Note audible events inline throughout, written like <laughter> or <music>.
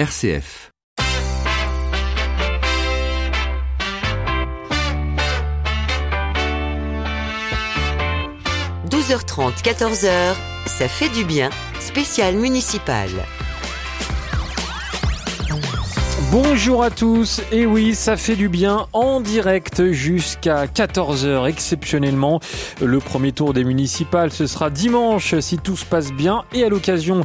RCF. – 12h30, 14h, ça fait du bien, spécial municipal. Bonjour à tous, et oui, ça fait du bien en direct jusqu'à 14h exceptionnellement. Le premier tour des municipales, ce sera dimanche si tout se passe bien et à l'occasion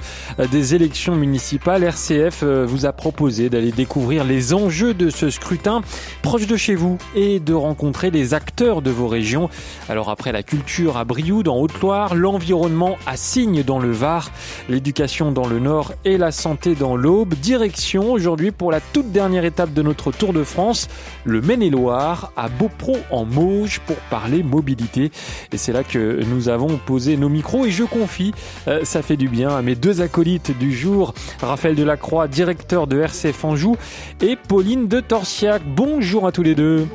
des élections municipales, RCF euh, vous a proposé d'aller découvrir les enjeux de ce scrutin proche de chez vous et de rencontrer les acteurs de vos régions. Alors après la culture à Brioude en Haute-Loire, l'environnement à Signe dans le Var, l'éducation dans le Nord et la santé dans l'Aube, direction aujourd'hui pour la toute dernière étape de notre Tour de France, le Maine-et-Loire, à Beaupro en Mauge pour parler mobilité. Et c'est là que nous avons posé nos micros et je confie, euh, ça fait du bien à mes deux acolytes du jour, Raphaël Delacroix, directeur de RCF Anjou, et Pauline de Torsiac. Bonjour à tous les deux.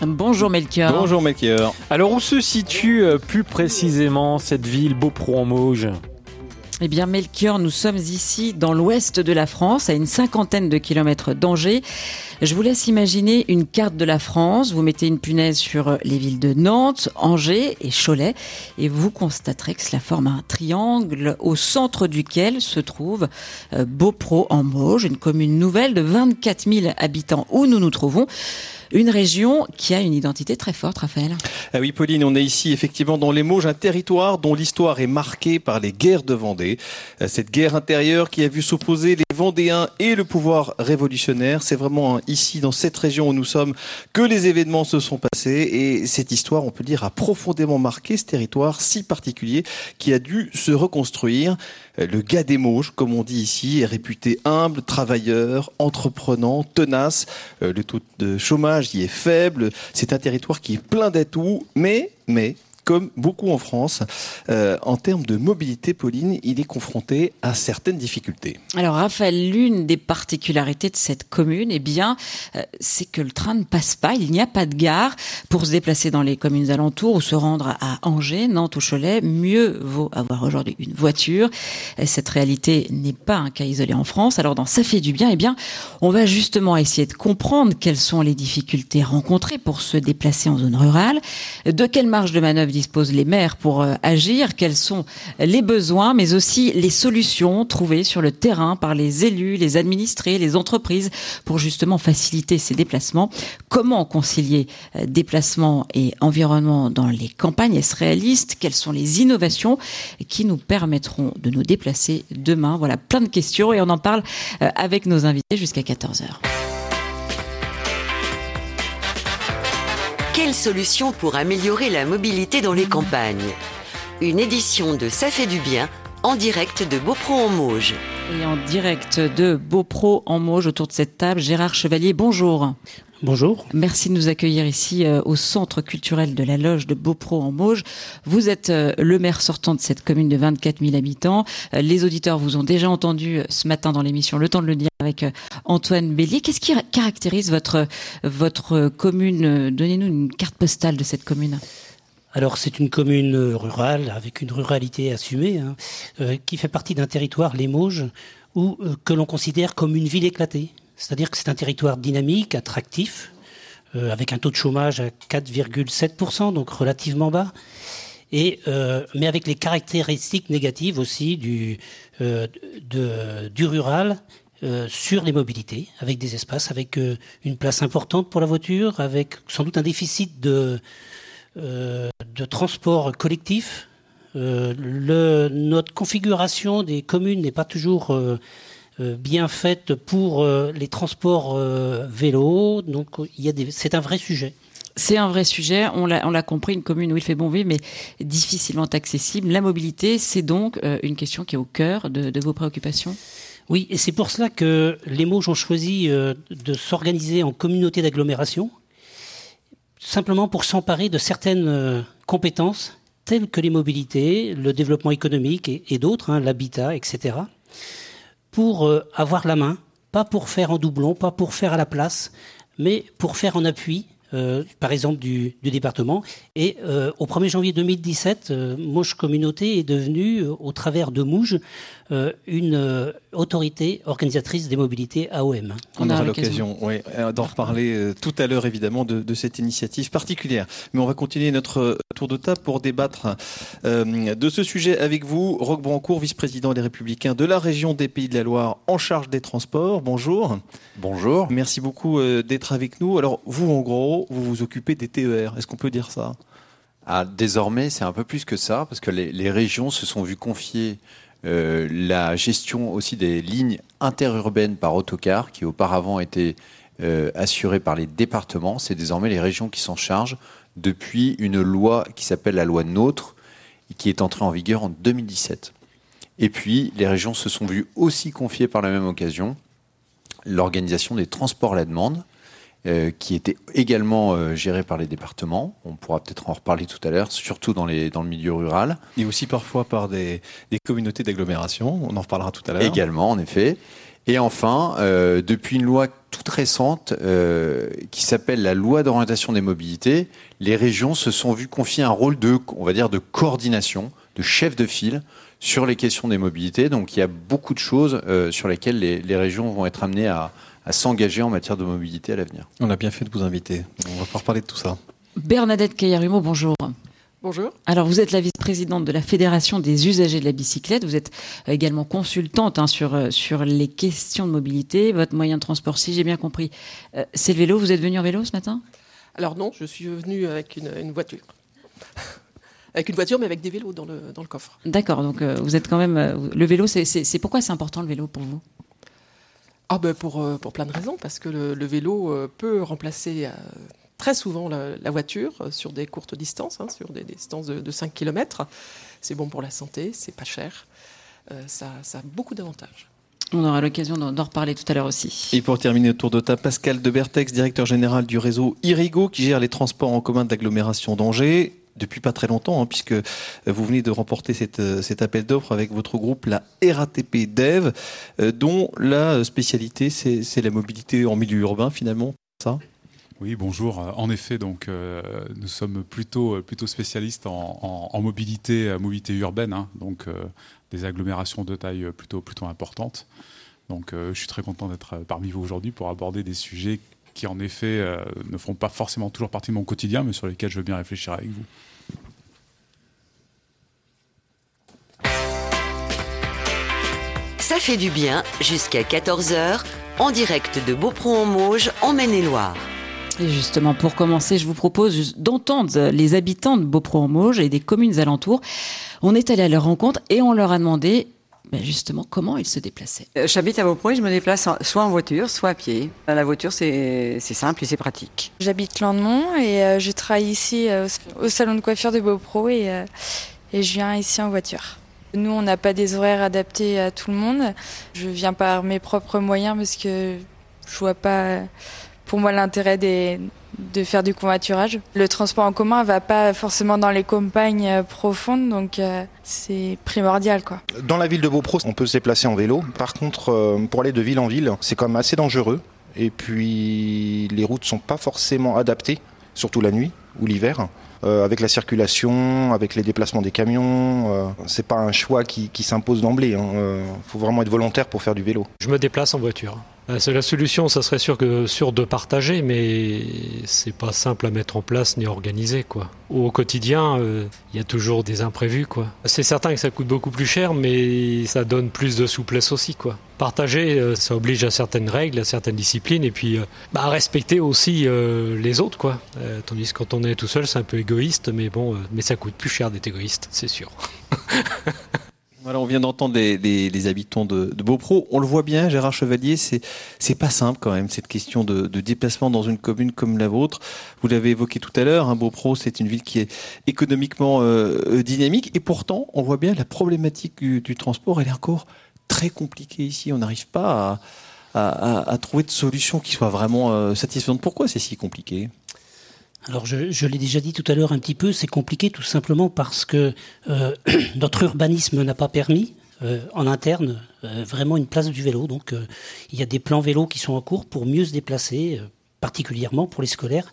Bonjour Melchior. Bonjour Melchior. Alors où se situe euh, plus précisément cette ville Beaupro en Mauge eh bien, Melchior, nous sommes ici dans l'ouest de la France, à une cinquantaine de kilomètres d'Angers. Je vous laisse imaginer une carte de la France. Vous mettez une punaise sur les villes de Nantes, Angers et Cholet, et vous constaterez que cela forme un triangle au centre duquel se trouve euh, Beaupro en Mauges, une commune nouvelle de 24 000 habitants où nous nous trouvons? Une région qui a une identité très forte, Raphaël. Ah oui, Pauline, on est ici effectivement dans les Mauges, un territoire dont l'histoire est marquée par les guerres de Vendée. Euh, cette guerre intérieure qui a vu s'opposer les Vendéens et le pouvoir révolutionnaire. C'est vraiment ici, dans cette région où nous sommes, que les événements se sont passés. Et cette histoire, on peut dire, a profondément marqué ce territoire si particulier qui a dû se reconstruire. Euh, le gars des Mauges, comme on dit ici, est réputé humble, travailleur, entreprenant, tenace. Euh, le taux de chômage y est faible. C'est un territoire qui est plein d'atouts, mais, mais, comme beaucoup en France, euh, en termes de mobilité, Pauline, il est confronté à certaines difficultés. Alors, Raphaël, l'une des particularités de cette commune, eh bien, euh, c'est que le train ne passe pas. Il n'y a pas de gare pour se déplacer dans les communes alentours ou se rendre à Angers, Nantes ou Cholet. Mieux vaut avoir aujourd'hui une voiture. Cette réalité n'est pas un cas isolé en France. Alors, dans Ça fait du bien, eh bien, on va justement essayer de comprendre quelles sont les difficultés rencontrées pour se déplacer en zone rurale, de quelle marge de manœuvre disposent les maires pour euh, agir, quels sont les besoins, mais aussi les solutions trouvées sur le terrain par les élus, les administrés, les entreprises pour justement faciliter ces déplacements. Comment concilier euh, déplacement et environnement dans les campagnes? Est-ce réaliste? Quelles sont les innovations qui nous permettront de nous déplacer demain? Voilà, plein de questions et on en parle euh, avec nos invités jusqu'à 14h. Quelles solutions pour améliorer la mobilité dans les campagnes Une édition de Ça fait du bien en direct de Beaupro en Mauges. Et en direct de Beaupro en Mauges autour de cette table, Gérard Chevalier, bonjour. Bonjour. Merci de nous accueillir ici euh, au centre culturel de la loge de Beaupro en Mauges. Vous êtes euh, le maire sortant de cette commune de 24 000 habitants. Euh, les auditeurs vous ont déjà entendu ce matin dans l'émission Le temps de le dire avec Antoine Bélier. Qu'est-ce qui caractérise votre, votre commune? Donnez-nous une carte postale de cette commune. Alors c'est une commune rurale avec une ruralité assumée hein, qui fait partie d'un territoire, les Mauges, où, que l'on considère comme une ville éclatée. C'est-à-dire que c'est un territoire dynamique, attractif, euh, avec un taux de chômage à 4,7%, donc relativement bas, euh, mais avec les caractéristiques négatives aussi du, euh, rural sur les mobilités, avec des espaces, avec une place importante pour la voiture, avec sans doute un déficit de, transport collectif. Le, notre configuration des communes n'est pas toujours bien faite pour euh, les transports euh, vélos. Donc il y a des, c'est un vrai sujet. C'est un vrai sujet, on l'a, on l'a compris, une commune où il fait bon vivre, mais difficilement accessible. La mobilité, c'est donc une question qui est au cœur de, de vos préoccupations? Oui, et c'est pour cela que les Mauges ont choisi de s'organiser en communauté d'agglomération, simplement pour s'emparer de certaines compétences telles que les mobilités, le développement économique et, et d'autres, hein, l'habitat, etc pour euh, avoir la main, pas pour faire en doublon, pas pour faire à la place, mais pour faire en appui, euh, par exemple du, département. Et euh, au 1er janvier 2017, Mouche Communauté est devenue, au travers de Mouge, une euh, autorité organisatrice des mobilités AOM. On, aura l'occasion oui, d'en reparler tout à l'heure évidemment de, de, cette initiative particulière. Mais on va continuer notre tour de table pour débattre de ce sujet avec vous. Roch Brancourt, vice-président des Républicains de la région des Pays de la Loire en charge des transports. Bonjour. Bonjour. Merci beaucoup d'être avec nous. Alors vous en gros, vous vous occupez des TER. Est-ce qu'on peut dire ça? Ah, désormais, c'est un peu plus que ça, parce que les, les régions se sont vues confier euh, la gestion aussi des lignes interurbaines par autocar, qui auparavant étaient euh, assurées par les départements. C'est désormais les régions qui s'en chargent depuis une loi qui s'appelle la loi NOTRe, qui est entrée en vigueur en 2017. Et puis, les régions se sont vues aussi confier par la même occasion l'organisation des transports à la demande, euh, qui était également euh, géré par les départements. On pourra peut-être en reparler tout à l'heure, surtout dans, les, dans le milieu rural. Et aussi parfois par des, des communautés d'agglomération. On en reparlera tout à l'heure. Également, en effet. Et enfin, euh, depuis une loi toute récente euh, qui s'appelle la loi d'orientation des mobilités, les régions se sont vues confier un rôle de, on va dire, de coordination, de chef de file sur les questions des mobilités. Donc il y a beaucoup de choses sur lesquelles les, les régions vont être amenées à, à s'engager en matière de mobilité à l'avenir. On a bien fait de vous inviter. On va pouvoir parler de tout ça. Bernadette Caillarimo, bonjour. Bonjour. Alors, vous êtes la vice-présidente de la Fédération des usagers de la bicyclette. Vous êtes également consultante hein, sur, euh, sur les questions de mobilité. Votre moyen de transport, si j'ai bien compris, euh, c'est le vélo. Vous êtes venu en vélo ce matin? Alors non, je suis venu avec une, une voiture. <laughs> avec une voiture, mais avec des vélos dans le, dans le coffre. D'accord, donc euh, vous êtes quand même... Euh, le vélo, c'est pourquoi c'est important le vélo pour vous? Ah ben pour, euh, pour plein de raisons, parce que le, le vélo euh, peut remplacer euh, très souvent la, la, voiture sur des courtes distances, hein, sur des, des, distances de, de 5 km. C'est bon pour la santé, c'est pas cher, euh, ça, ça a beaucoup d'avantages. On aura l'occasion d'en reparler tout à l'heure aussi. Et pour terminer le tour de table, Pascal de Bertex, directeur général du réseau Irigo, qui gère les transports en commun d'agglomération d'Angers depuis pas très longtemps, hein, puisque vous venez de remporter cette, cet appel d'offres avec votre groupe, la RATP Dev, euh, dont la spécialité, c'est la mobilité en milieu urbain, finalement, ça? Oui, bonjour. En effet, donc euh, nous sommes plutôt plutôt spécialistes en, mobilité mobilité urbaine, hein, donc euh, des agglomérations de taille plutôt plutôt importante. Donc, euh, je suis très content d'être parmi vous aujourd'hui pour aborder des sujets qui, en effet, euh, ne font pas forcément toujours partie de mon quotidien, mais sur lesquels je veux bien réfléchir avec vous. Ça fait du bien jusqu'à 14h en direct de Beaupron-en-Mauge en Maine-et-Loire. Et justement, pour commencer, je vous propose d'entendre les habitants de Beaupron-en-Mauge et des communes alentours. On est allé à leur rencontre et on leur a demandé ben justement comment ils se déplaçaient. Euh, J'habite à Beaupron et je me déplace soit en voiture, soit à pied. La voiture, c'est simple et c'est pratique. J'habite Landemont et euh, je travaille ici euh, au salon de coiffure de Beaupro et, euh, et je viens ici en voiture. Nous, on n'a pas des horaires adaptés à tout le monde. Je viens par mes propres moyens parce que je vois pas, pour moi, l'intérêt des, de faire du covoiturage. Le transport en commun va pas forcément dans les campagnes profondes, donc euh, c'est primordial. Quoi. Dans la ville de Beaupro, on peut se déplacer en vélo. Par contre, euh, pour aller de ville en ville, c'est quand même assez dangereux. Et puis, les routes sont pas forcément adaptées, surtout la nuit ou l'hiver. Euh, avec la circulation, avec les déplacements des camions, euh, c'est pas un choix qui, qui s'impose d'emblée. Il hein. euh, faut vraiment être volontaire pour faire du vélo. Je me déplace en voiture. C'est la solution, ça serait sûr que sûr de partager, mais c'est pas simple à mettre en place ni organiser quoi. Au quotidien, il euh, y a toujours des imprévus quoi. C'est certain que ça coûte beaucoup plus cher, mais ça donne plus de souplesse aussi quoi. Partager, euh, ça oblige à certaines règles, à certaines disciplines, et puis euh, bah, à respecter aussi euh, les autres quoi. tandis que quand on est tout seul, c'est un peu égoïste, mais bon, mais ça coûte plus cher d'être égoïste, c'est sûr. <laughs> On vient d'entendre les, habitants de, de, Beaupro. On le voit bien, Gérard Chevalier, c'est pas simple quand même cette question de, déplacement dans une commune comme la vôtre. Vous l'avez évoqué tout à l'heure. Hein, Beaupro, c'est une ville qui est économiquement euh, dynamique et pourtant, on voit bien la problématique du, transport. Elle est encore très compliquée ici. On n'arrive pas à, trouver de solution qui soit vraiment euh, satisfaisante. Pourquoi c'est si compliqué? Alors je, l'ai déjà dit tout à l'heure un petit peu, c'est compliqué tout simplement parce que euh, <clears throat> notre urbanisme n'a pas permis euh, en interne euh, vraiment une place du vélo. Donc il y a des plans vélos qui sont en cours pour mieux se déplacer, particulièrement pour les scolaires,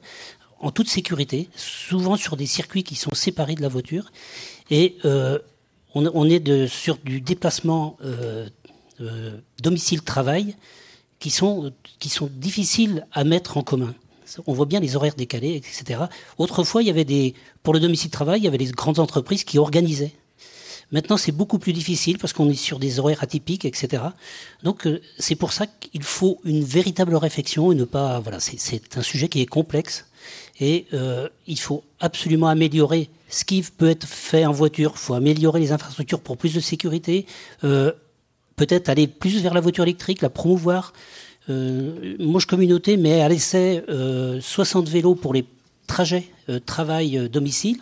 en toute sécurité, souvent sur des circuits qui sont séparés de la voiture. Et on, est sur du déplacement domicile-travail qui sont difficiles à mettre en commun. On voit bien les horaires décalés, etc. Autrefois, il y avait des, pour le domicile-travail, il y avait les grandes entreprises qui organisaient. Maintenant, c'est beaucoup plus difficile parce qu'on est sur des horaires atypiques, etc. Donc, euh, c'est pour ça qu'il faut une véritable réflexion et ne pas. Voilà, c'est un sujet qui est complexe et euh, il faut absolument améliorer ce qui peut être fait en voiture. Il faut améliorer les infrastructures pour plus de sécurité. Euh, peut-être aller plus vers la voiture électrique, la promouvoir. Euh, Communauté met à l'essai 60 vélos pour les trajets travail-domicile.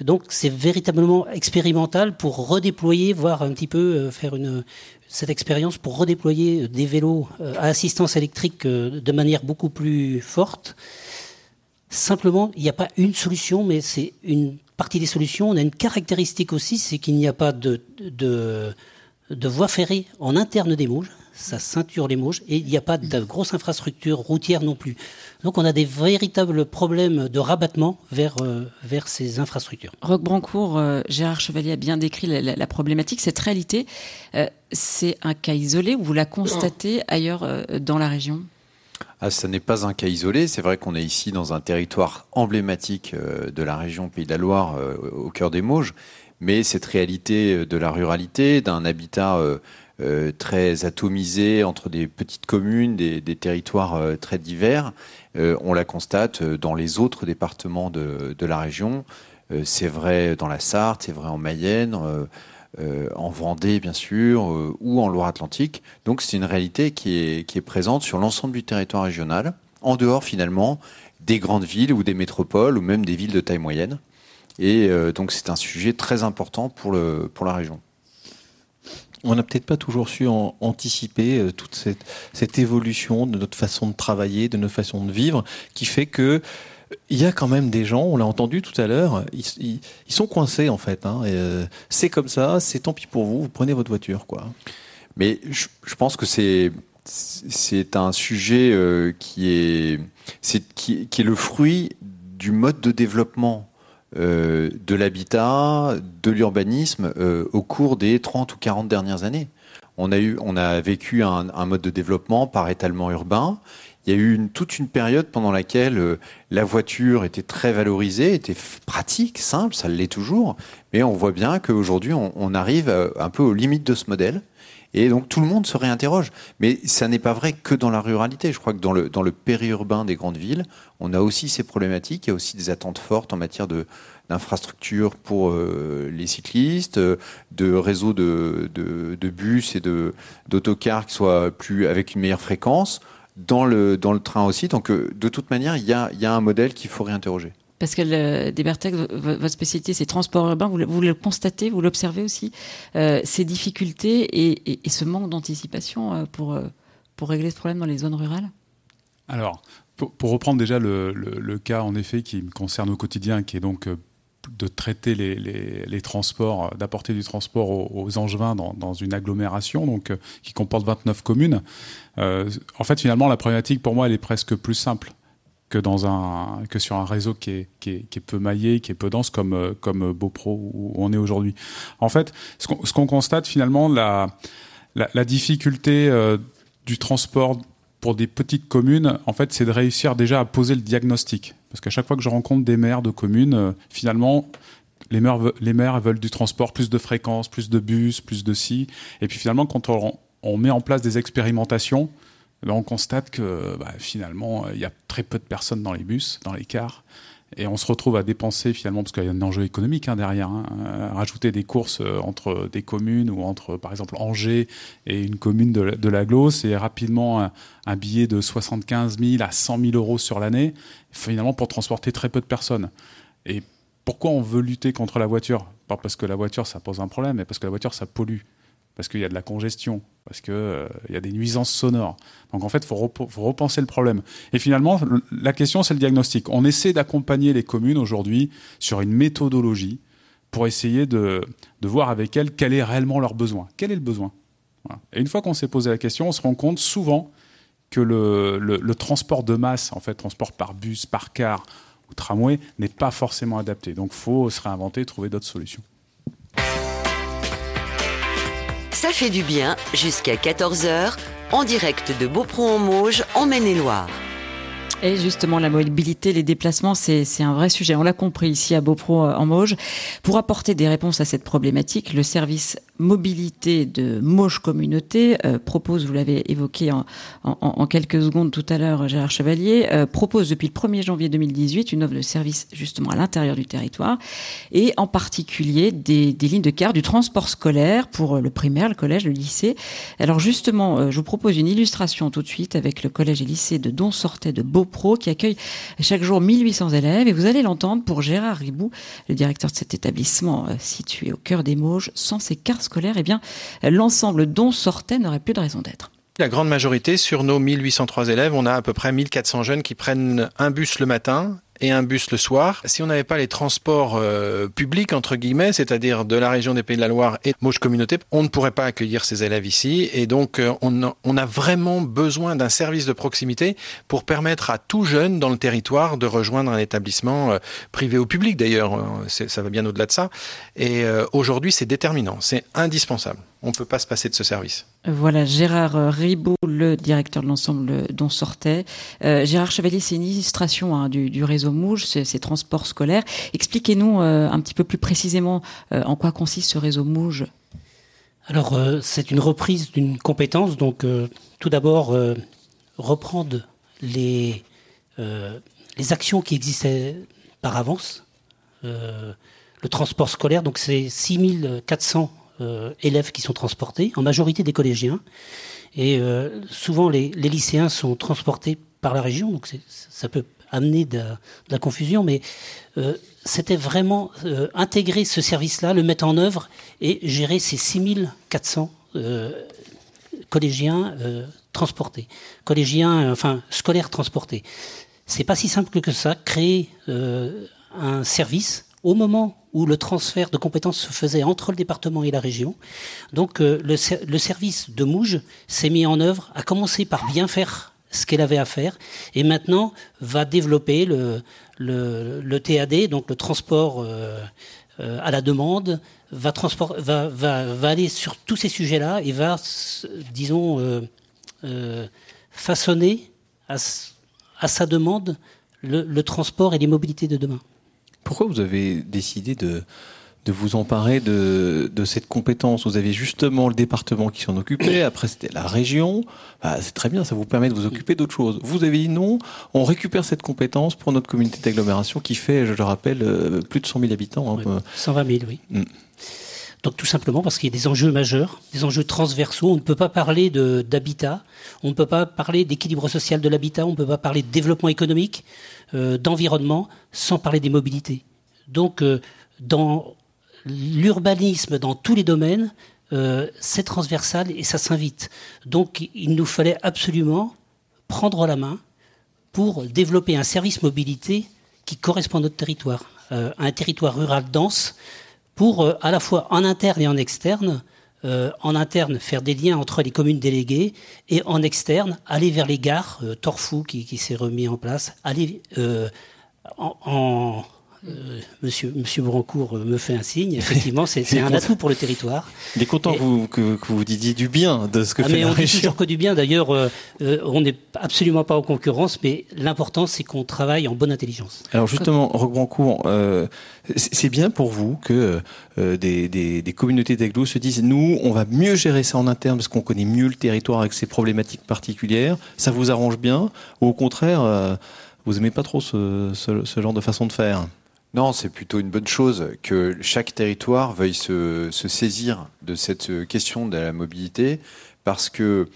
Donc c'est véritablement expérimental pour redéployer, voire un petit peu faire cette expérience pour redéployer des vélos à assistance électrique de manière beaucoup plus forte. Simplement, il n'y a pas une solution, mais c'est une partie des solutions. On a une caractéristique aussi, c'est qu'il n'y a pas de voie ferrée en interne des Mauges. Ça ceinture les Mauges. Et il n'y a pas de grosse infrastructure routière non plus. Donc on a des véritables problèmes de rabattement vers, euh, vers ces infrastructures. Roque Brancourt, euh, Gérard Chevalier a bien décrit la, problématique. Cette réalité, euh, c'est un cas isolé ou vous la constatez ailleurs dans la région? Ah, ça n'est pas un cas isolé. C'est vrai qu'on est ici dans un territoire emblématique de la région Pays de la Loire, au cœur des Mauges. Mais cette réalité de la ruralité, d'un habitat très atomisé entre des petites communes, des, territoires très divers, on la constate dans les autres départements de, la région. c'est vrai dans la Sarthe, c'est vrai en Mayenne. Euh, en Vendée bien sûr, euh, ou en Loire-Atlantique. Donc c'est une réalité qui est, présente sur l'ensemble du territoire régional, en dehors finalement des grandes villes ou des métropoles ou même des villes de taille moyenne. Et euh, donc c'est un sujet très important pour la région. On n'a peut-être pas toujours su anticiper toute cette, évolution de notre façon de travailler, de notre façon de vivre, qui fait que il y a quand même des gens, on l'a entendu tout à l'heure, ils, sont coincés en fait. Hein, euh, c'est comme ça, c'est tant pis pour vous, vous prenez votre voiture, quoi. Mais je, pense que c'est un sujet euh, qui, est le fruit du mode de développement euh, de l'habitat, de l'urbanisme au cours des 30 ou 40 dernières années. On a eu, on a vécu un, un mode de développement par étalement urbain il y a eu une, toute une période pendant laquelle euh, la voiture était très valorisée, était pratique, simple, ça l'est toujours, mais on voit bien qu'aujourd'hui on, on, arrive euh, un peu aux limites de ce modèle. Et donc tout le monde se réinterroge. Mais ça n'est pas vrai que dans la ruralité. Je crois que dans le, périurbain des grandes villes, on a aussi ces problématiques. Il y a aussi des attentes fortes en matière d'infrastructures pour euh, les cyclistes, de réseaux de, bus et d'autocars qui soient plus avec une meilleure fréquence dans le, train aussi. Donc, euh, de toute manière, il y a un modèle qu'il faut réinterroger. Pascal euh, Desbertec, votre spécialité, c'est transport urbain. Vous, le constatez, vous l'observez aussi, euh, ces difficultés et, ce manque d'anticipation euh, pour, pour régler ce problème dans les zones rurales? Alors, pour, reprendre déjà le, cas, en effet, qui me concerne au quotidien, qui est donc de traiter les, transports, d'apporter du transport aux, Angevins dans, une agglomération donc, euh, qui comporte 29 communes. Euh, en fait, finalement, la problématique pour moi, elle est presque plus simple que, sur un réseau qui est, peu maillé, qui est peu dense comme, euh, comme Beaupro où on est aujourd'hui. En fait, ce qu'on constate finalement, la, difficulté du transport pour des petites communes, en fait, c'est de réussir déjà à poser le diagnostic. Parce qu'à chaque fois que je rencontre des maires de communes, euh, finalement, les maires, veulent du transport, plus de fréquences, plus de bus, plus de ci. Et puis finalement, quand on, met en place des expérimentations, ben, on constate que bah, finalement, il y a très peu de personnes dans les bus, dans les cars. Et on se retrouve à dépenser finalement, parce qu'il y a un enjeu économique hein, derrière, hein, rajouter des courses euh, entre des communes ou entre par exemple Angers et une commune de, de l'aglo, c'est rapidement un, billet de 75 000 à 100 000 euros sur l'année, finalement pour transporter très peu de personnes. Et pourquoi on veut lutter contre la voiture? Pas parce que la voiture ça pose un problème, mais parce que la voiture ça pollue parce qu'il y a de la congestion, parce qu'il euh, y a des nuisances sonores. Donc en fait, il faut, repenser le problème. Et finalement, la question, c'est le diagnostic. On essaie d'accompagner les communes aujourd'hui sur une méthodologie pour essayer de, voir avec elles quel est réellement leur besoin. Quel est le besoin? Et une fois qu'on s'est posé la question, on se rend compte souvent que le, le, transport de masse, en fait, transport par bus, par car ou tramway, n'est pas forcément adapté. Donc il faut se réinventer, trouver d'autres solutions. Ça fait du bien jusqu'à 14h en direct de Beaupron-en-Mauge en Maine-et-Loire. Et justement, la mobilité, les déplacements, c'est un vrai sujet. On l'a compris ici à Beaupro en Mauge. Pour apporter des réponses à cette problématique, le service mobilité de Mauge Communauté euh, propose, vous l'avez évoqué en, en, en, quelques secondes tout à l'heure, Gérard Chevalier, euh, propose depuis le 1er janvier 2018 une offre de service justement à l'intérieur du territoire et en particulier des, des, lignes de car du transport scolaire pour le primaire, le collège, le lycée. Alors justement, euh, je vous propose une illustration tout de suite avec le collège et lycée de Don-Sortet de Beaupro qui accueille chaque jour 1800 élèves et vous allez l'entendre pour Gérard Ribou, le directeur de cet établissement situé au cœur des Mauges, sans cars eh bien, l'ensemble dont sortait n'aurait plus de raison d'être. La grande majorité, sur nos 1803 élèves, on a à peu près 1400 jeunes qui prennent un bus le matin et un bus le soir. Si on n'avait pas les transports euh, publics, entre guillemets, c'est-à-dire de la région des Pays de la Loire et de Communauté, on ne pourrait pas accueillir ces élèves ici. Et donc, euh, on, a, vraiment besoin d'un service de proximité pour permettre à tout jeune dans le territoire de rejoindre un établissement euh, privé ou public, d'ailleurs. Ça va bien au-delà de ça. Et aujourd'hui, c'est déterminant, c'est indispensable. On ne peut pas se passer de ce service. Voilà, Gérard Ribaud, le directeur de l'ensemble dont sortait. Euh, Gérard Chevalier, c'est une illustration hein, du, du, réseau Mouge, ces, transports scolaires. Expliquez-nous euh, un petit peu plus précisément euh, en quoi consiste ce réseau Mouge. Alors, c'est une reprise d'une compétence. Donc, tout d'abord, reprendre les, les actions qui existaient par avance. le transport scolaire, donc c'est 6400 euh, élèves qui sont transportés, en majorité des collégiens. Et euh, souvent, les, lycéens sont transportés par la région, donc ça peut amener de, la confusion, mais euh, c'était vraiment intégrer ce service-là, le mettre en œuvre et gérer ces 6400 euh, collégiens transportés, collégiens, enfin scolaires transportés. C'est pas si simple que ça, créer un service au moment où le transfert de compétences se faisait entre le département et la région. Donc euh, le, service de Mouge s'est mis en œuvre, a commencé par bien faire ce qu'elle avait à faire, et maintenant va développer le, TAD, donc le transport euh, euh, à la demande, va, aller sur tous ces sujets-là et va, disons, façonner à, sa demande le transport et les mobilités de demain. Pourquoi vous avez décidé de, de vous emparer de, de, cette compétence? Vous avez justement le département qui s'en occupait, après c'était la région. Bah, c'est très bien, ça vous permet de vous occuper d'autres choses. Vous avez dit non, on récupère cette compétence pour notre communauté d'agglomération qui fait, je le rappelle, euh, plus de 100 000 habitants. Hein. Oui, 120 000, oui. Mm. Donc tout simplement parce qu'il y a des enjeux majeurs, des enjeux transversaux. On ne peut pas parler d'habitat, on ne peut pas parler d'équilibre social de l'habitat, on ne peut pas parler de développement économique, euh, d'environnement, sans parler des mobilités. Donc euh, dans l'urbanisme, dans tous les domaines, euh, c'est transversal et ça s'invite. Donc il nous fallait absolument prendre la main pour développer un service mobilité qui correspond à notre territoire, euh, un territoire rural dense pour euh, à la fois en interne et en externe, euh, en interne faire des liens entre les communes déléguées et en externe aller vers les gares, euh, Torfou qui, qui s'est remis en place, aller en euh, monsieur, monsieur Brancourt me fait un signe. Effectivement, c'est <laughs> un atout pour le territoire. Il est content et, vous, que, que, vous disiez du bien de ce que ah, fait mais la on région. dit toujours que du bien. D'ailleurs, euh, euh, on n'est absolument pas en concurrence, mais l'important, c'est qu'on travaille en bonne intelligence. Alors justement, Roque Brancourt, euh, c'est bien pour vous que euh, des, des, des, communautés d'agglos se disent nous, on va mieux gérer ça en interne parce qu'on connaît mieux le territoire avec ses problématiques particulières. Ça vous arrange bien Ou au contraire, euh, vous aimez pas trop ce, ce, ce genre de façon de faire non, c'est plutôt une bonne chose que chaque territoire veuille se, saisir de cette question de la mobilité parce que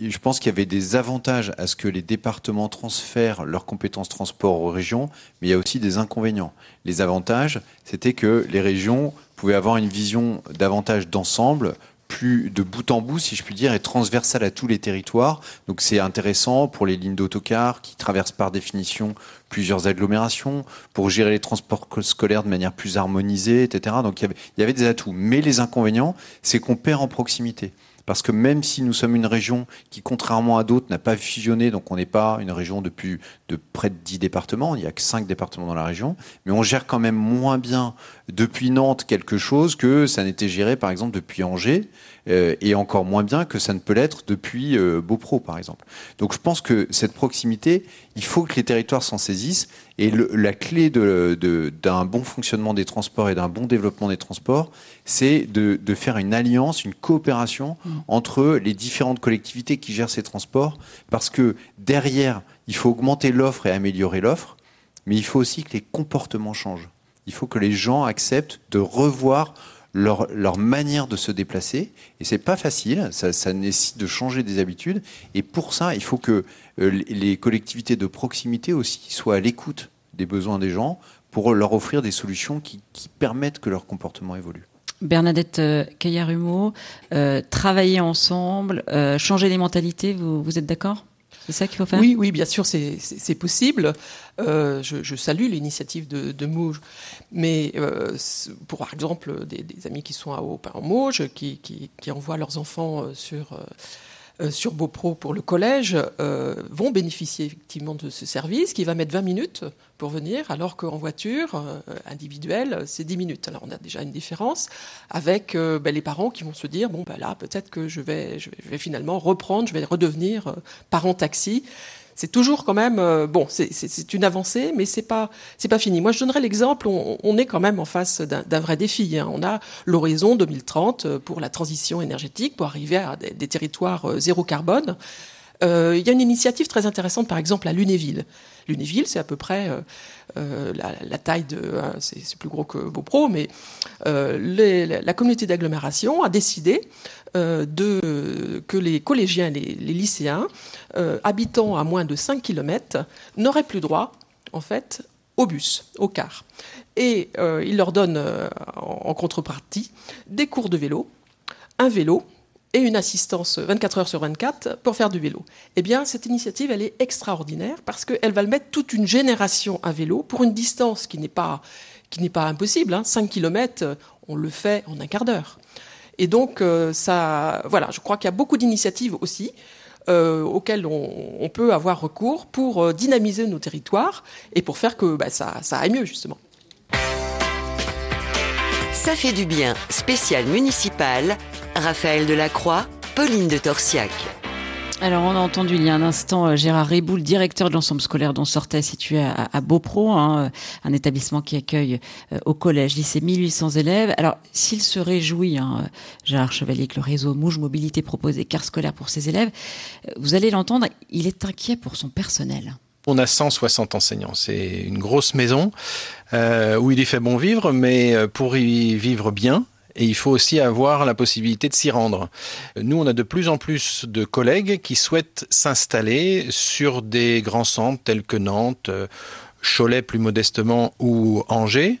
je pense qu'il y avait des avantages à ce que les départements transfèrent leurs compétences transport aux régions, mais il y a aussi des inconvénients. Les avantages, c'était que les régions pouvaient avoir une vision davantage d'ensemble, plus de bout en bout, si je puis dire, et transversale à tous les territoires. Donc c'est intéressant pour les lignes d'autocar qui traversent par définition plusieurs agglomérations, pour gérer les transports scolaires de manière plus harmonisée, etc. Donc il y avait, des atouts. Mais les inconvénients, c'est qu'on perd en proximité. parce que même si nous sommes une région qui, contrairement à d'autres, n'a pas fusionné, donc on n'est pas une région depuis de près de 10 départements, il n'y a que 5 départements dans la région, mais on gère quand même moins bien depuis Nantes quelque chose que ça n'était géré par exemple depuis Angers, euh, et encore moins bien que ça ne peut l'être depuis euh, Beaupro par exemple. Donc je pense que cette proximité, il faut que les territoires s'en saisissent, et le, la clé d'un de, bon fonctionnement des transports et d'un bon développement des transports, c'est de, de, faire une alliance, une coopération mmh. entre les différentes collectivités qui gèrent ces transports, parce que derrière, il faut augmenter l'offre et améliorer l'offre, mais il faut aussi que les comportements changent. Il faut que les gens acceptent de revoir leur, leur manière de se déplacer. Et c'est pas facile, ça, nécessite de changer des habitudes. Et pour ça, il faut que euh, les collectivités de proximité aussi soient à l'écoute des besoins des gens pour leur offrir des solutions qui, permettent que leur comportement évolue. Bernadette euh, Caillarhumeau, euh, travailler ensemble, euh, changer les mentalités, vous, vous êtes d'accord? C'est ça qu'il faut faire Oui, oui, bien sûr, c'est possible. Euh, je, salue l'initiative de, de, Mauge. Mais euh, pour exemple des, amis qui sont à en Mauge, qui, qui, qui, envoient leurs enfants euh, sur euh, sur Beaupro pour le collège euh, vont bénéficier effectivement de ce service qui va mettre 20 minutes pour venir, alors qu'en voiture euh, individuelle, c'est 10 minutes. Alors on a déjà une différence avec euh, ben, les parents qui vont se dire bon ben là peut-être que je vais, je vais, je vais finalement reprendre, je vais redevenir euh, parent taxi c'est toujours quand même euh, bon, c'est une avancée, mais c'est pas c'est pas fini. Moi, je donnerais l'exemple. On, est quand même en face d'un vrai défi. Hein. On a l'horizon 2030 euh, pour la transition énergétique, pour arriver à des, territoires euh, zéro carbone. Il y a une initiative très intéressante, par exemple, à Lunéville. Lunéville, c'est à peu près la, taille de, hein, c'est plus gros que Beaupro, mais la communauté d'agglomération a décidé de, que les collégiens, les, lycéens, habitant à moins de 5 km, n'auraient plus droit, en fait, au bus, au car. Et il leur donne en, contrepartie des cours de vélo, un vélo et une assistance 24 heures sur 24 pour faire du vélo. Eh bien, cette initiative, elle est extraordinaire parce qu'elle va mettre toute une génération à vélo pour une distance qui n'est pas, pas impossible. Hein. 5 km, on le fait en un quart d'heure. Et donc, euh, ça, voilà, je crois qu'il y a beaucoup d'initiatives aussi euh, auxquelles on, peut avoir recours pour euh, dynamiser nos territoires et pour faire que bah, ça, ça aille mieux, justement. Ça fait du bien, spécial municipal Raphaël Delacroix, Pauline de Torsiac. Alors, on a entendu il y a un instant euh, Gérard Riboul, directeur de l'ensemble scolaire dont sortait situé à, à Beaupro, hein, euh, un établissement qui accueille euh, au collège, lycée 1800 élèves. Alors, s'il se réjouit, hein, Gérard Chevalier, que le réseau Mouge Mobilité propose des cars scolaires pour ses élèves, vous allez l'entendre, il est inquiet pour son personnel. On a 160 enseignants. C'est une grosse maison où il y fait bon vivre, mais pour y vivre bien, et il faut aussi avoir la possibilité de s'y rendre. Nous, on a de plus en plus de collègues qui souhaitent s'installer sur des grands centres tels que Nantes, Cholet plus modestement ou Angers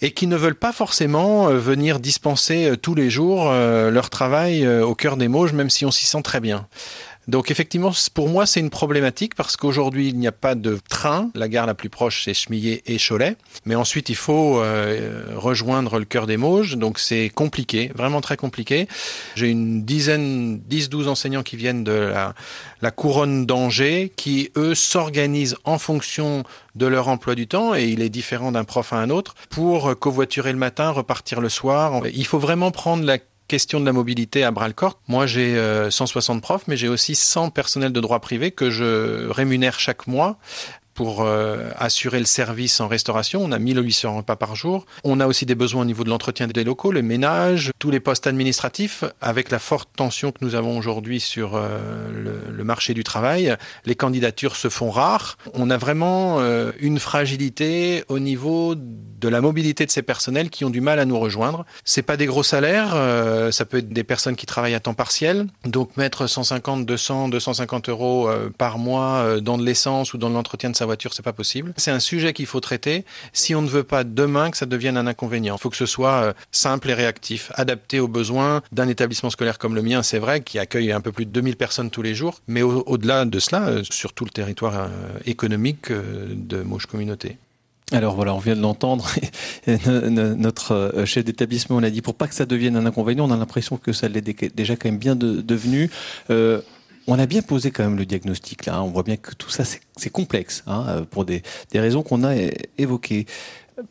et qui ne veulent pas forcément venir dispenser tous les jours leur travail au cœur des Mauges, même si on s'y sent très bien. Donc effectivement, pour moi, c'est une problématique parce qu'aujourd'hui, il n'y a pas de train. La gare la plus proche, c'est Chemillé et Cholet. Mais ensuite, il faut euh, rejoindre le cœur des Mauges. Donc c'est compliqué, vraiment très compliqué. J'ai une dizaine, 10-12 enseignants qui viennent de la, la couronne d'Angers, qui, eux, s'organisent en fonction de leur emploi du temps, et il est différent d'un prof à un autre, pour covoiturer le matin, repartir le soir. Il faut vraiment prendre la question de la mobilité à bras le corps. Moi, j'ai euh, 160 profs, mais j'ai aussi 100 personnels de droit privé que je rémunère chaque mois pour euh, assurer le service en restauration. On a 1800 repas par jour. On a aussi des besoins au niveau de l'entretien des locaux, le ménage, tous les postes administratifs. Avec la forte tension que nous avons aujourd'hui sur euh, le, marché du travail, les candidatures se font rares. On a vraiment euh, une fragilité au niveau de la mobilité de ces personnels qui ont du mal à nous rejoindre. C'est pas des gros salaires, euh, ça peut être des personnes qui travaillent à temps partiel. Donc mettre 150, 200, 250 euros par mois dans de l'essence ou dans l'entretien de sa c'est pas possible. C'est un sujet qu'il faut traiter si on ne veut pas demain que ça devienne un inconvénient. Il faut que ce soit simple et réactif, adapté aux besoins d'un établissement scolaire comme le mien, c'est vrai, qui accueille un peu plus de 2000 personnes tous les jours, mais au-delà de cela, sur tout le territoire économique de Mauche Communauté. Alors voilà, on vient de l'entendre. <laughs> Notre euh, chef d'établissement l'a dit, pour pas que ça devienne un inconvénient, on a l'impression que ça l'est déjà quand même bien devenu. Euh, on a bien posé quand même le diagnostic là. Hein. On voit bien que tout ça c'est complexe hein, euh, pour des, raisons qu'on a évoquées.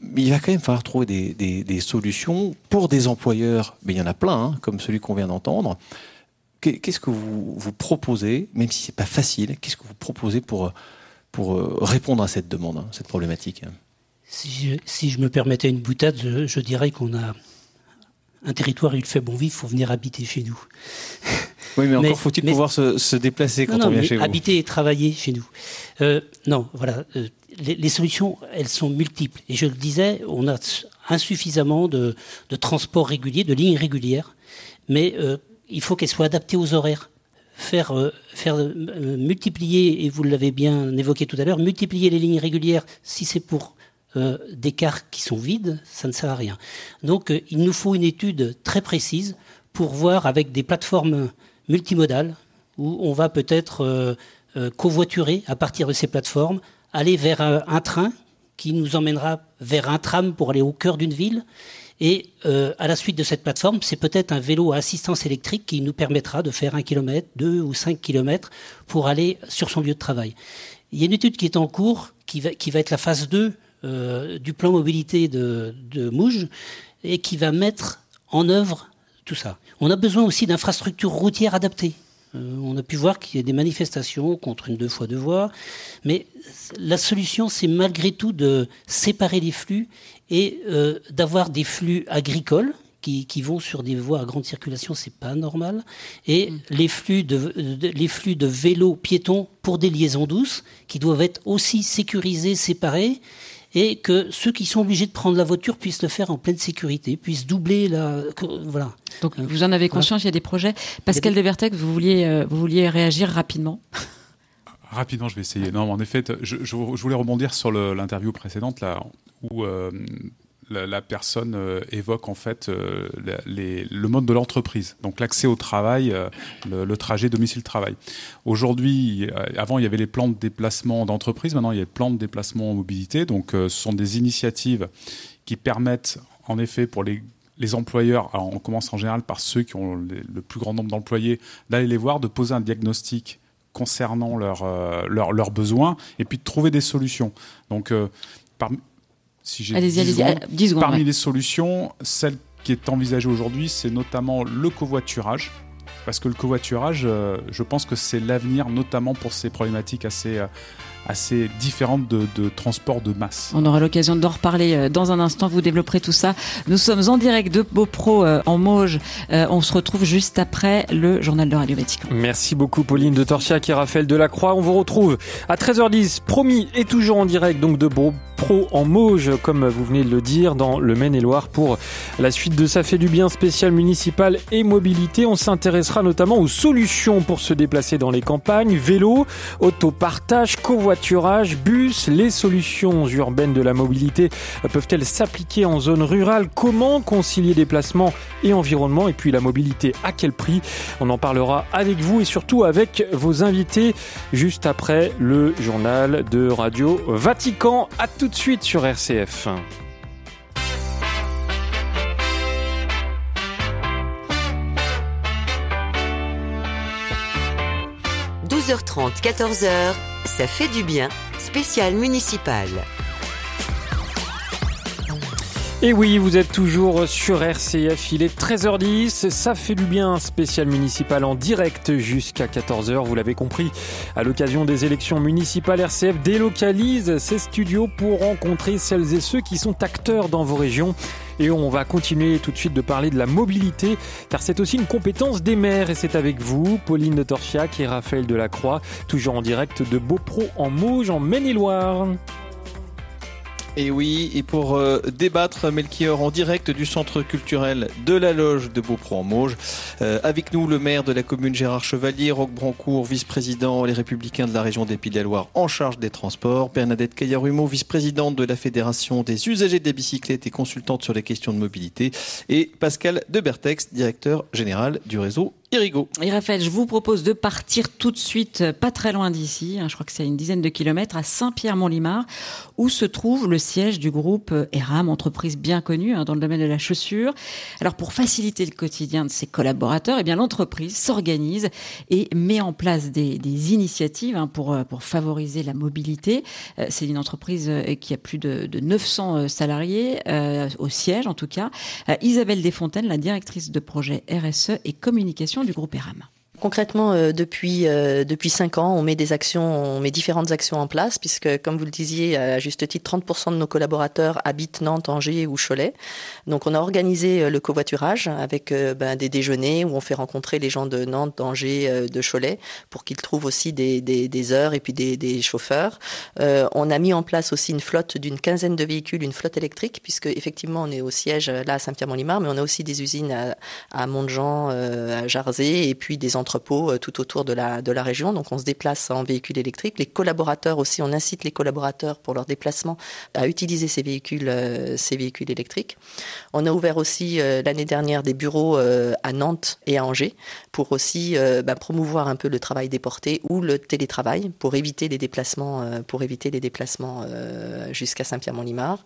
Mais il va quand même falloir trouver des, solutions pour des employeurs. Mais il y en a plein, hein, comme celui qu'on vient d'entendre. Qu'est-ce que vous, vous proposez, même si c'est pas facile, qu'est-ce que vous proposez pour, pour répondre à cette demande, cette problématique? Si je, me permettais une boutade, je, dirais qu'on a un territoire il fait bon vivre, il faut venir habiter chez nous. <laughs> Oui, mais encore faut-il pouvoir se, déplacer quand on vient chez vous. Habiter et travailler chez nous. Euh, non, voilà. Euh, les, solutions, elles sont multiples. Et je le disais, on a insuffisamment de, de transports réguliers, de lignes régulières. Mais euh, il faut qu'elles soient adaptées aux horaires. Faire, faire multiplier, et vous l'avez bien évoqué tout à l'heure, multiplier les lignes régulières, si c'est pour euh, des cartes qui sont vides, ça ne sert à rien. Donc euh, il nous faut une étude très précise pour voir avec des plateformes multimodales où on va peut-être euh, covoiturer à partir de ces plateformes, aller vers un, train qui nous emmènera vers un tram pour aller au cœur d'une ville. Et à la suite de cette plateforme, c'est peut-être un vélo à assistance électrique qui nous permettra de faire un kilomètre, deux ou cinq kilomètres pour aller sur son lieu de travail. Il y a une étude qui est en cours, qui va, être la phase 2 euh, du plan mobilité de Mouge et qui va mettre en œuvre tout ça. On a besoin aussi d'infrastructures routières adaptées. Euh, on a pu voir qu'il y a des manifestations contre une deux fois deux voies, mais la solution, c'est malgré tout de séparer les flux et euh, d'avoir des flux agricoles qui, qui, vont sur des voies à grande circulation, c'est pas normal. Et mm. les flux de, les flux de vélos piétons pour des liaisons douces, qui doivent être aussi sécurisés, séparés et que ceux qui sont obligés de prendre la voiture puissent le faire en pleine sécurité, puissent doubler la. Voilà. Donc vous en avez conscience, il y a des projets. Pascal Devertec, vous vouliez, euh, vous vouliez réagir rapidement Rapidement, je vais essayer. Non, en effet, je, je voulais rebondir sur l'interview précédente là où euh, la, personne euh, évoque en fait euh, le mode de l'entreprise, donc l'accès au travail, euh, le, trajet domicile-travail. Aujourd'hui, avant il y avait les plans de déplacement d'entreprise, maintenant il y a les plans de déplacement en mobilité, donc ce sont des initiatives qui permettent en effet pour les employeurs, on commence en général par ceux qui ont le plus grand nombre d'employés, d'aller les voir, de poser un diagnostic concernant leurs besoins et puis de trouver des solutions. Donc, si j'ai Parmi les solutions, celle qui est envisagée aujourd'hui, c'est notamment le covoiturage. Parce que le covoiturage, euh, je pense que c'est l'avenir, notamment pour ces problématiques assez, euh, assez différentes de, transport de masse. On aura l'occasion d'en reparler euh, dans un instant. Vous développerez tout ça. Nous sommes en direct de Beaupro en Mauges. On se retrouve juste après le journal de Radio Vatican. Merci beaucoup Pauline de Torchiac et Raphaël Delacroix. On vous retrouve à 13h10, promis et toujours en direct donc de Beaupro pro en Mauge, comme vous venez de le dire, dans le Maine-et-Loire pour la suite de Ça fait du bien spécial municipal et mobilité. On s'intéressera notamment aux solutions pour se déplacer dans les campagnes, vélo, autopartage, covoiturage, bus. Les solutions urbaines de la mobilité peuvent-elles s'appliquer en zone rurale? Comment concilier déplacement et environnement? Et puis la mobilité, à quel prix? On en parlera avec vous et surtout avec vos invités juste après le journal de Radio Vatican. À tout de suite sur RCF. – 12h30, 14h, ça fait du bien, spécial municipal. Et oui, vous êtes toujours sur RCF, il est 13h10, ça fait du bien, spécial municipal en direct jusqu'à 14h, vous l'avez compris. À l'occasion des élections municipales, RCF délocalise ses studios pour rencontrer celles et ceux qui sont acteurs dans vos régions. Et on va continuer tout de suite de parler de la mobilité, car c'est aussi une compétence des maires. Et c'est avec vous, Pauline de Torchiac et Raphaël Delacroix, toujours en direct de Beaupro en Mauges, en Maine-et-Loire. Et oui, et pour euh, débattre, Melchior en direct du centre culturel de la Loge de Beaupro en Mauges, euh, avec nous le maire de la commune Gérard Chevalier, Roque Brancourt, vice-président Les Républicains de la région des Pays de la Loire en charge des transports, Bernadette Caillarhumeau, vice-présidente de la Fédération des usagers des bicyclettes et consultante sur les questions de mobilité, et Pascal Debertex, directeur général du réseau Irigo. Et Raphaël, je vous propose de partir tout de suite, euh, pas très loin d'ici, hein, je crois que c'est une dizaine de kilomètres, à Saint-Pierre-Mont-Limard, où se trouve le siège du groupe euh, ERAM, entreprise bien connue hein, dans le domaine de la chaussure. Alors pour faciliter le quotidien de ses collaborateurs, eh bien l'entreprise s'organise et met en place des, initiatives hein, pour, euh, pour favoriser la mobilité. C'est une entreprise qui a plus de, de 900 salariés, au siège en tout cas. Isabelle Desfontaines, la directrice de projet RSE et communication du groupe ERAM. Concrètement, euh, depuis euh, depuis cinq ans, on met des actions, on met différentes actions en place, puisque comme vous le disiez à juste titre, 30% de nos collaborateurs habitent Nantes, Angers ou Cholet. Donc, on a organisé euh, le covoiturage avec euh, ben, des déjeuners où on fait rencontrer les gens de Nantes, d'Angers, euh, de Cholet, pour qu'ils trouvent aussi des, des, des, heures et puis des, des chauffeurs. on a mis en place aussi une flotte d'une quinzaine de véhicules, une flotte électrique, puisque effectivement, on est au siège là à Saint-Pierre-Mont-Limard, mais on a aussi des usines à, à Montjean, à Jarzé, et puis des entreprises entrepôts tout autour de la, de la région. Donc on se déplace en véhicule électrique. Les collaborateurs aussi, on incite les collaborateurs pour leur déplacement à utiliser ces véhicules, euh, ces véhicules électriques. On a ouvert aussi euh, l'année dernière des bureaux euh, à Nantes et à Angers pour aussi bah, promouvoir un peu le travail déporté ou le télétravail pour éviter les déplacements, pour éviter les jusqu'à Saint-Pierre-Mont-Limard.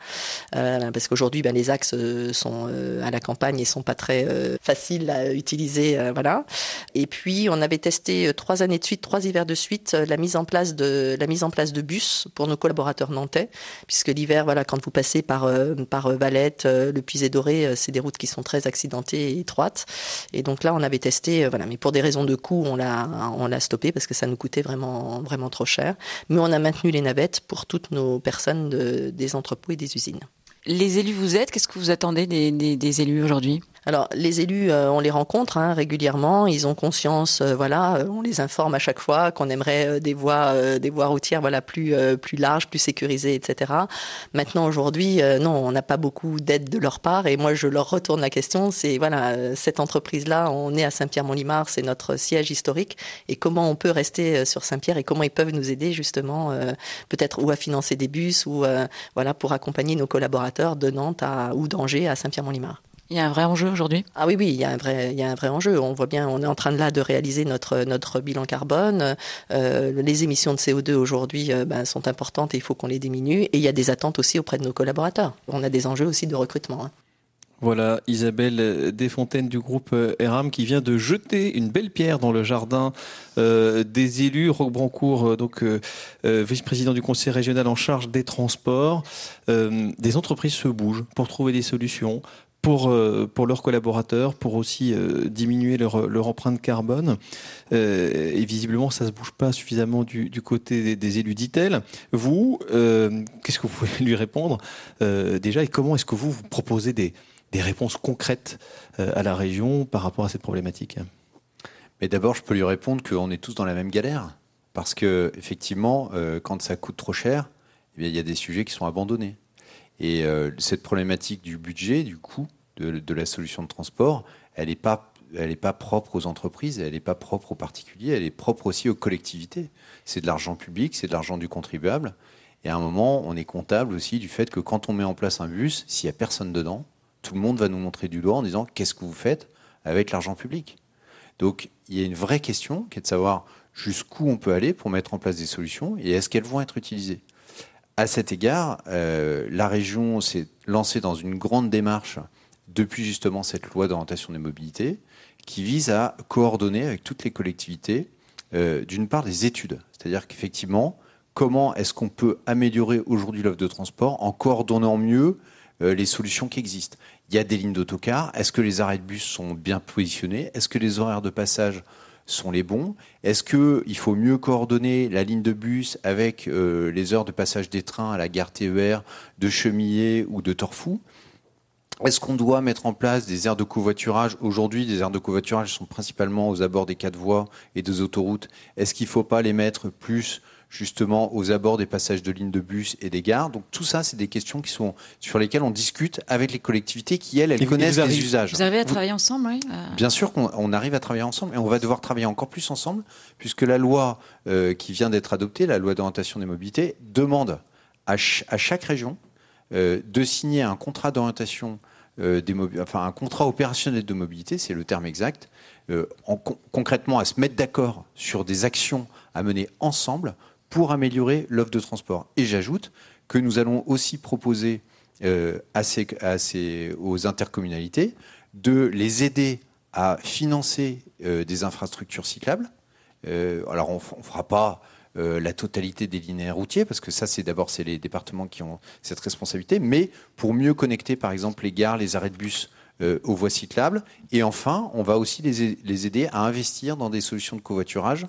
parce qu'aujourd'hui, ben, les axes sont à la campagne et sont pas très faciles à utiliser. voilà. Et puis on avait testé euh, trois années de suite, trois hivers de suite, euh, la mise en place de la mise en place de bus pour nos collaborateurs nantais, puisque l'hiver, voilà, quand vous passez par euh, par Valette, le Puisé Doré, c'est des routes qui sont très accidentées et étroites. Et donc là, on avait testé, voilà, mais pour des raisons de coût, on l'a on l'a stoppé parce que ça nous coûtait vraiment vraiment trop cher. Mais on a maintenu les navettes pour toutes nos personnes de, des entrepôts et des usines. Les élus vous êtes, qu'est-ce que vous attendez des élus aujourd'hui? Alors les élus, euh, on les rencontre hein, régulièrement. Ils ont conscience, euh, voilà, euh, on les informe à chaque fois qu'on aimerait des voies, des voies routières, voilà, plus plus larges, plus sécurisées, etc. Maintenant aujourd'hui, non, on n'a pas beaucoup d'aide de leur part. Et moi, je leur retourne la question. C'est voilà, cette entreprise-là, on est à Saint-Pierre-Mont-Limard, c'est notre siège historique. Et comment on peut rester sur Saint-Pierre et comment ils peuvent nous aider justement, peut-être ou à financer des bus ou voilà pour accompagner nos collaborateurs de Nantes à, ou d'Angers à Saint-Pierre-Mont-Limard. Il y a un vrai enjeu aujourd'hui? Ah oui, oui, il y, a un vrai, il y a un vrai enjeu. On voit bien, on est en train de là de réaliser notre, notre bilan carbone. Euh, les émissions de CO2 aujourd'hui euh, ben, sont importantes et il faut qu'on les diminue. Et il y a des attentes aussi auprès de nos collaborateurs. On a des enjeux aussi de recrutement. Hein. Voilà Isabelle Desfontaines du groupe ERAM qui vient de jeter une belle pierre dans le jardin euh, des élus. Roque Brancourt, euh, donc euh, euh, vice-président du conseil régional en charge des transports. Euh, des entreprises se bougent pour trouver des solutions, pour, euh, pour leurs collaborateurs, pour aussi euh, diminuer leur, leur empreinte carbone. Euh, et visiblement, ça ne se bouge pas suffisamment du, du côté des, élus, dit-elle. Vous, qu'est-ce que vous pouvez lui répondre déjà et comment est-ce que vous, vous proposez des, des réponses concrètes à la région par rapport à cette problématique? Mais d'abord, je peux lui répondre qu'on est tous dans la même galère. Parce que, effectivement, quand ça coûte trop cher, eh bien, il y a des sujets qui sont abandonnés. Et euh, cette problématique du budget, du coût de, la solution de transport, elle n'est pas, elle n'est pas propre aux entreprises, elle n'est pas propre aux particuliers, elle est propre aussi aux collectivités. C'est de l'argent public, c'est de l'argent du contribuable. Et à un moment, on est comptable aussi du fait que quand on met en place un bus, s'il n'y a personne dedans, tout le monde va nous montrer du doigt en disant qu'est-ce que vous faites avec l'argent public? Donc il y a une vraie question qui est de savoir jusqu'où on peut aller pour mettre en place des solutions et est-ce qu'elles vont être utilisées? À cet égard, euh, la région s'est lancée dans une grande démarche depuis justement cette loi d'orientation des mobilités qui vise à coordonner avec toutes les collectivités, euh, d'une part, des études. C'est-à-dire qu'effectivement, comment est-ce qu'on peut améliorer aujourd'hui l'offre de transport en coordonnant mieux euh, les solutions qui existent? Il y a des lignes d'autocar. Est-ce que les arrêts de bus sont bien positionnés? Est-ce que les horaires de passage sont les bons. Est-ce qu'il faut mieux coordonner la ligne de bus avec euh, les heures de passage des trains à la gare TER de Chemillé ou de Torfou? Est-ce qu'on doit mettre en place des aires de covoiturage? Aujourd'hui, des aires de covoiturage sont principalement aux abords des quatre voies et des autoroutes. Est-ce qu'il ne faut pas les mettre plus justement aux abords des passages de lignes de bus et des gares. Donc tout ça, c'est des questions qui sont sur lesquelles on discute avec les collectivités qui elles, elles Et connaissent vous arrivez, les usages. Vous arrivez à travailler ensemble, oui euh... Bien sûr qu'on on arrive à travailler ensemble et on va devoir travailler encore plus ensemble puisque la loi euh, qui vient d'être adoptée, la loi d'orientation des mobilités, demande à, ch à chaque région euh, de signer un contrat d'orientation euh, des enfin un contrat opérationnel de mobilité, c'est le terme exact, euh, en con- concrètement à se mettre d'accord sur des actions à mener ensemble pour améliorer l'offre de transport. Et j'ajoute que nous allons aussi proposer euh, aux intercommunalités de les aider à financer euh, des infrastructures cyclables. Euh, alors on ne fera pas la totalité des linéaires routiers, parce que ça, c'est d'abord les départements qui ont cette responsabilité, mais pour mieux connecter, par exemple, les gares, les arrêts de bus aux voies cyclables. Et enfin, on va aussi les aider à investir dans des solutions de covoiturage.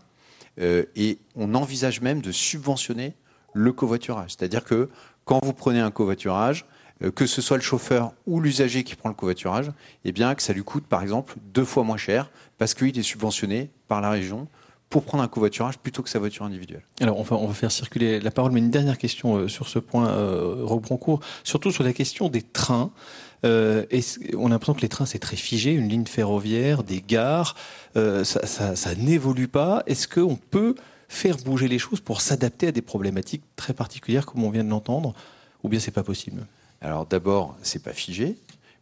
Euh, et on envisage même de subventionner le covoiturage. C'est-à-dire que quand vous prenez un covoiturage, euh, que ce soit le chauffeur ou l'usager qui prend le covoiturage, eh bien que ça lui coûte par exemple deux fois moins cher parce qu'il est subventionné par la région pour prendre un covoiturage plutôt que sa voiture individuelle. Alors, on va, faire circuler la parole, mais une dernière question euh, sur ce point, euh, Rob surtout sur la question des trains. Euh, on a l'impression que les trains, c'est très figé, une ligne ferroviaire, des gares, euh, ça, n'évolue pas. Est-ce qu'on peut faire bouger les choses pour s'adapter à des problématiques très particulières, comme on vient de l'entendre, ou bien c'est pas possible? Alors d'abord, c'est pas figé,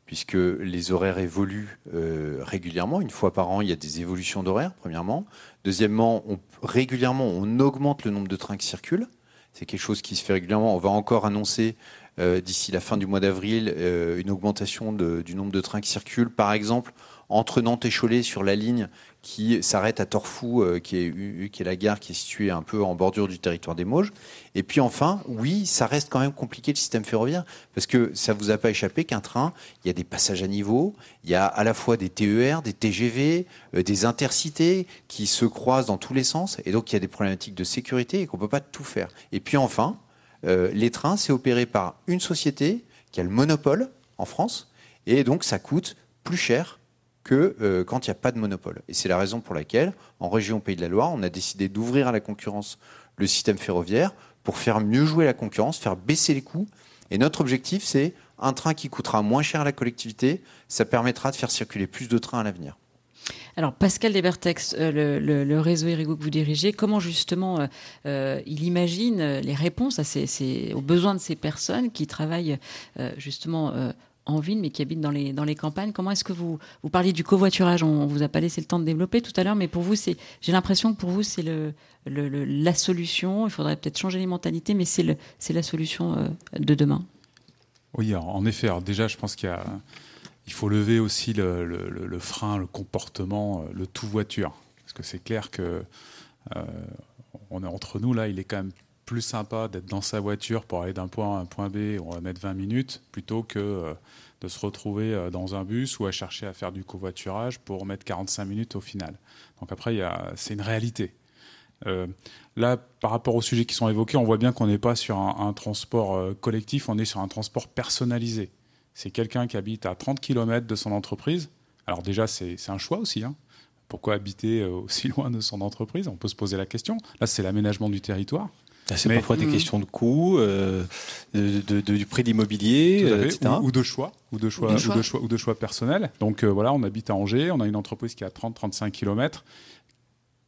puisque les horaires évoluent euh, régulièrement. Une fois par an, il y a des évolutions d'horaires, premièrement. Deuxièmement, régulièrement, on augmente le nombre de trains qui circulent. C'est quelque chose qui se fait régulièrement. On va encore annoncer d'ici la fin du mois d'avril euh, une augmentation du nombre de trains qui circulent. Par exemple, entre Nantes et Cholet sur la ligne qui s'arrête à Torfou, euh, qui, est, la gare qui est située un peu en bordure du territoire des Mauges. Et puis enfin, oui, ça reste quand même compliqué le système ferroviaire, parce que ça vous a pas échappé qu'un train, il y a des passages à niveau, il y a à la fois des TER, des TGV, euh, des intercités qui se croisent dans tous les sens, et donc il y a des problématiques de sécurité et qu'on peut pas tout faire. Et puis enfin, euh, les trains, c'est opéré par une société qui a le monopole en France, et donc ça coûte plus cher que euh, quand il n'y a pas de monopole. Et c'est la raison pour laquelle, en région Pays de la Loire, on a décidé d'ouvrir à la concurrence le système ferroviaire pour faire mieux jouer la concurrence, faire baisser les coûts. Et notre objectif, c'est un train qui coûtera moins cher à la collectivité, ça permettra de faire circuler plus de trains à l'avenir. Alors Pascal Desbertex, euh, le, réseau Erigo que vous dirigez, comment justement euh, euh, il imagine les réponses à ces, aux besoins de ces personnes qui travaillent justement en ville mais qui habitent dans les, dans les campagnes? Comment est-ce que vous vous parliez du covoiturage? On vous a pas laissé le temps de développer tout à l'heure, mais pour vous, j'ai l'impression que pour vous c'est la solution. Il faudrait peut-être changer les mentalités, mais c'est c'est la solution de demain. Oui, en effet. Alors déjà, je pense qu'il y a, il faut lever aussi le, frein, le comportement, euh, le tout voiture, parce que c'est clair que euh, on est entre nous là. Il est quand même plus sympa d'être dans sa voiture pour aller d'un point A à un point B, on va mettre 20 minutes, plutôt que euh, de se retrouver dans un bus ou à chercher à faire du covoiturage pour mettre 45 minutes au final. Donc après, c'est une réalité. Là, par rapport aux sujets qui sont évoqués, on voit bien qu'on n'est pas sur un, transport collectif, on est sur un transport personnalisé. C'est quelqu'un qui habite à 30 km de son entreprise. Alors déjà, c'est un choix aussi. hein. Pourquoi habiter euh, aussi <laughs> loin de son entreprise? On peut se poser la question. Là, c'est l'aménagement du territoire. C'est parfois des Mm. questions de coûts, euh, de, de- de- du prix de l'immobilier, euh, etc. Ou, ou de choix, ou de choix, Ou de ou choix. de choix, ou de choix personnels. Donc euh, voilà, on habite à Angers, on a une entreprise qui est à 30-35 km.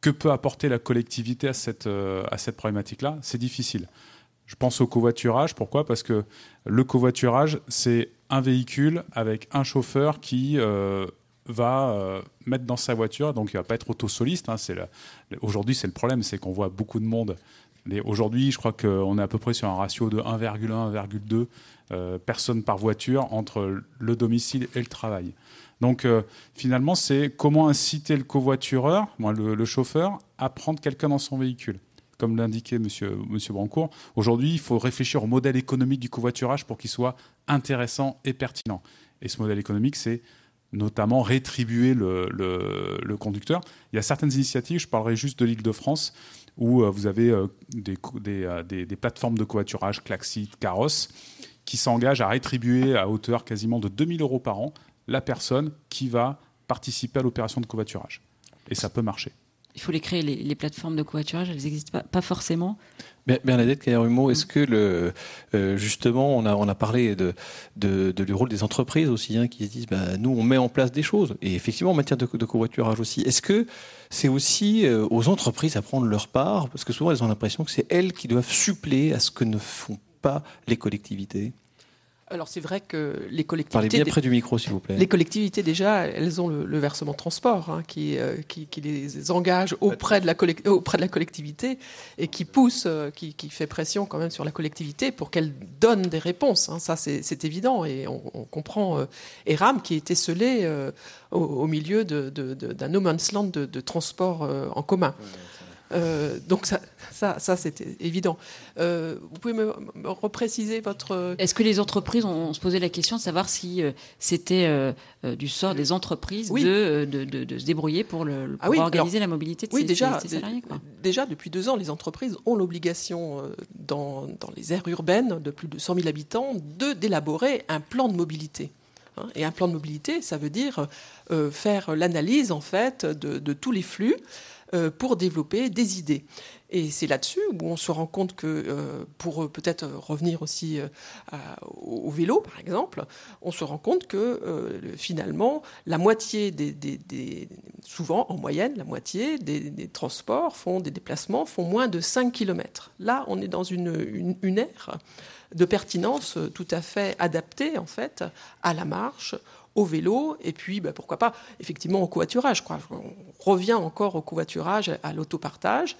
Que peut apporter la collectivité à cette, euh, à cette problématique-là? C'est difficile. Je pense au covoiturage. Pourquoi? Parce que le covoiturage, c'est un véhicule avec un chauffeur qui euh, va euh, mettre dans sa voiture, donc il va pas être autosoliste. hein, Aujourd'hui, c'est le problème, c'est qu'on voit beaucoup de monde. Aujourd'hui, je crois qu'on est à peu près sur un ratio de 1,1, 1,2 euh, personnes par voiture entre le domicile et le travail. Donc finalement, c'est comment inciter le covoitureur, le chauffeur, à prendre quelqu'un dans son véhicule. Comme l'indiquait Monsieur, Brancourt, aujourd'hui, il faut réfléchir au modèle économique du covoiturage pour qu'il soit intéressant et pertinent. Et ce modèle économique, c'est notamment rétribuer le, conducteur. Il y a certaines initiatives, je parlerai juste de l'Île-de-France, où euh, vous avez euh, euh, des plateformes de covoiturage, Klaxit, Carrosse, qui s'engagent à rétribuer à hauteur quasiment de 2000 euros par an la personne qui va participer à l'opération de covoiturage. Et ça peut marcher. Il faut les créer les, les plateformes de covoiturage. Elles n'existent pas, pas forcément. Ber- Bernadette Caillerumeau, est-ce que le, euh, justement, on a, on a parlé de, de, de- du rôle des entreprises aussi, hein, qui se disent, bah, nous, on met en place des choses, et effectivement en matière de, de covoiturage aussi. Est-ce que c'est aussi euh, aux entreprises à prendre leur part, parce que souvent elles ont l'impression que c'est elles qui doivent suppléer à ce que ne font pas les collectivités Alors c'est vrai que les collectivités. Parlez bien près du micro, s'il vous plaît. Les collectivités déjà, elles ont le, le versement transport hein, qui, euh, qui, qui, les engage auprès de la auprès de la collectivité et qui pousse, euh, qui, qui, fait pression quand même sur la collectivité pour qu'elle donne des réponses. Hein. Ça c'est évident et on, on comprend euh, Eram qui était scellé euh, au, au, milieu d'un de, de, no man's land de, de transport euh, en commun. Euh, donc ça, ça, ça c'était évident. Euh, vous pouvez me, me, repréciser votre... Est-ce que les entreprises ont, se posé la question de savoir si euh, c'était euh, du sort des entreprises oui. de, de, de, de, se débrouiller pour, le, pour ah oui, organiser alors, la mobilité de oui, ces, déjà, ces salariés quoi. Déjà, depuis deux ans, les entreprises ont l'obligation, dans, dans les aires urbaines de plus de 100 000 habitants, d'élaborer un plan de mobilité. Et un plan de mobilité, ça veut dire euh, faire l'analyse en fait de, de, tous les flux euh, pour développer des idées. Et c'est là-dessus où on se rend compte que, euh, pour peut-être revenir aussi euh, au vélo, par exemple, on se rend compte que euh, finalement, la moitié des, souvent en moyenne, la moitié des, transports font des déplacements font moins de 5 km. Là, on est dans une, une, une ère de pertinence tout à fait adaptée en fait à la marche, au vélo et puis bah, pourquoi pas effectivement au covoiturage. Quoi. On revient encore au covoiturage, à l'autopartage.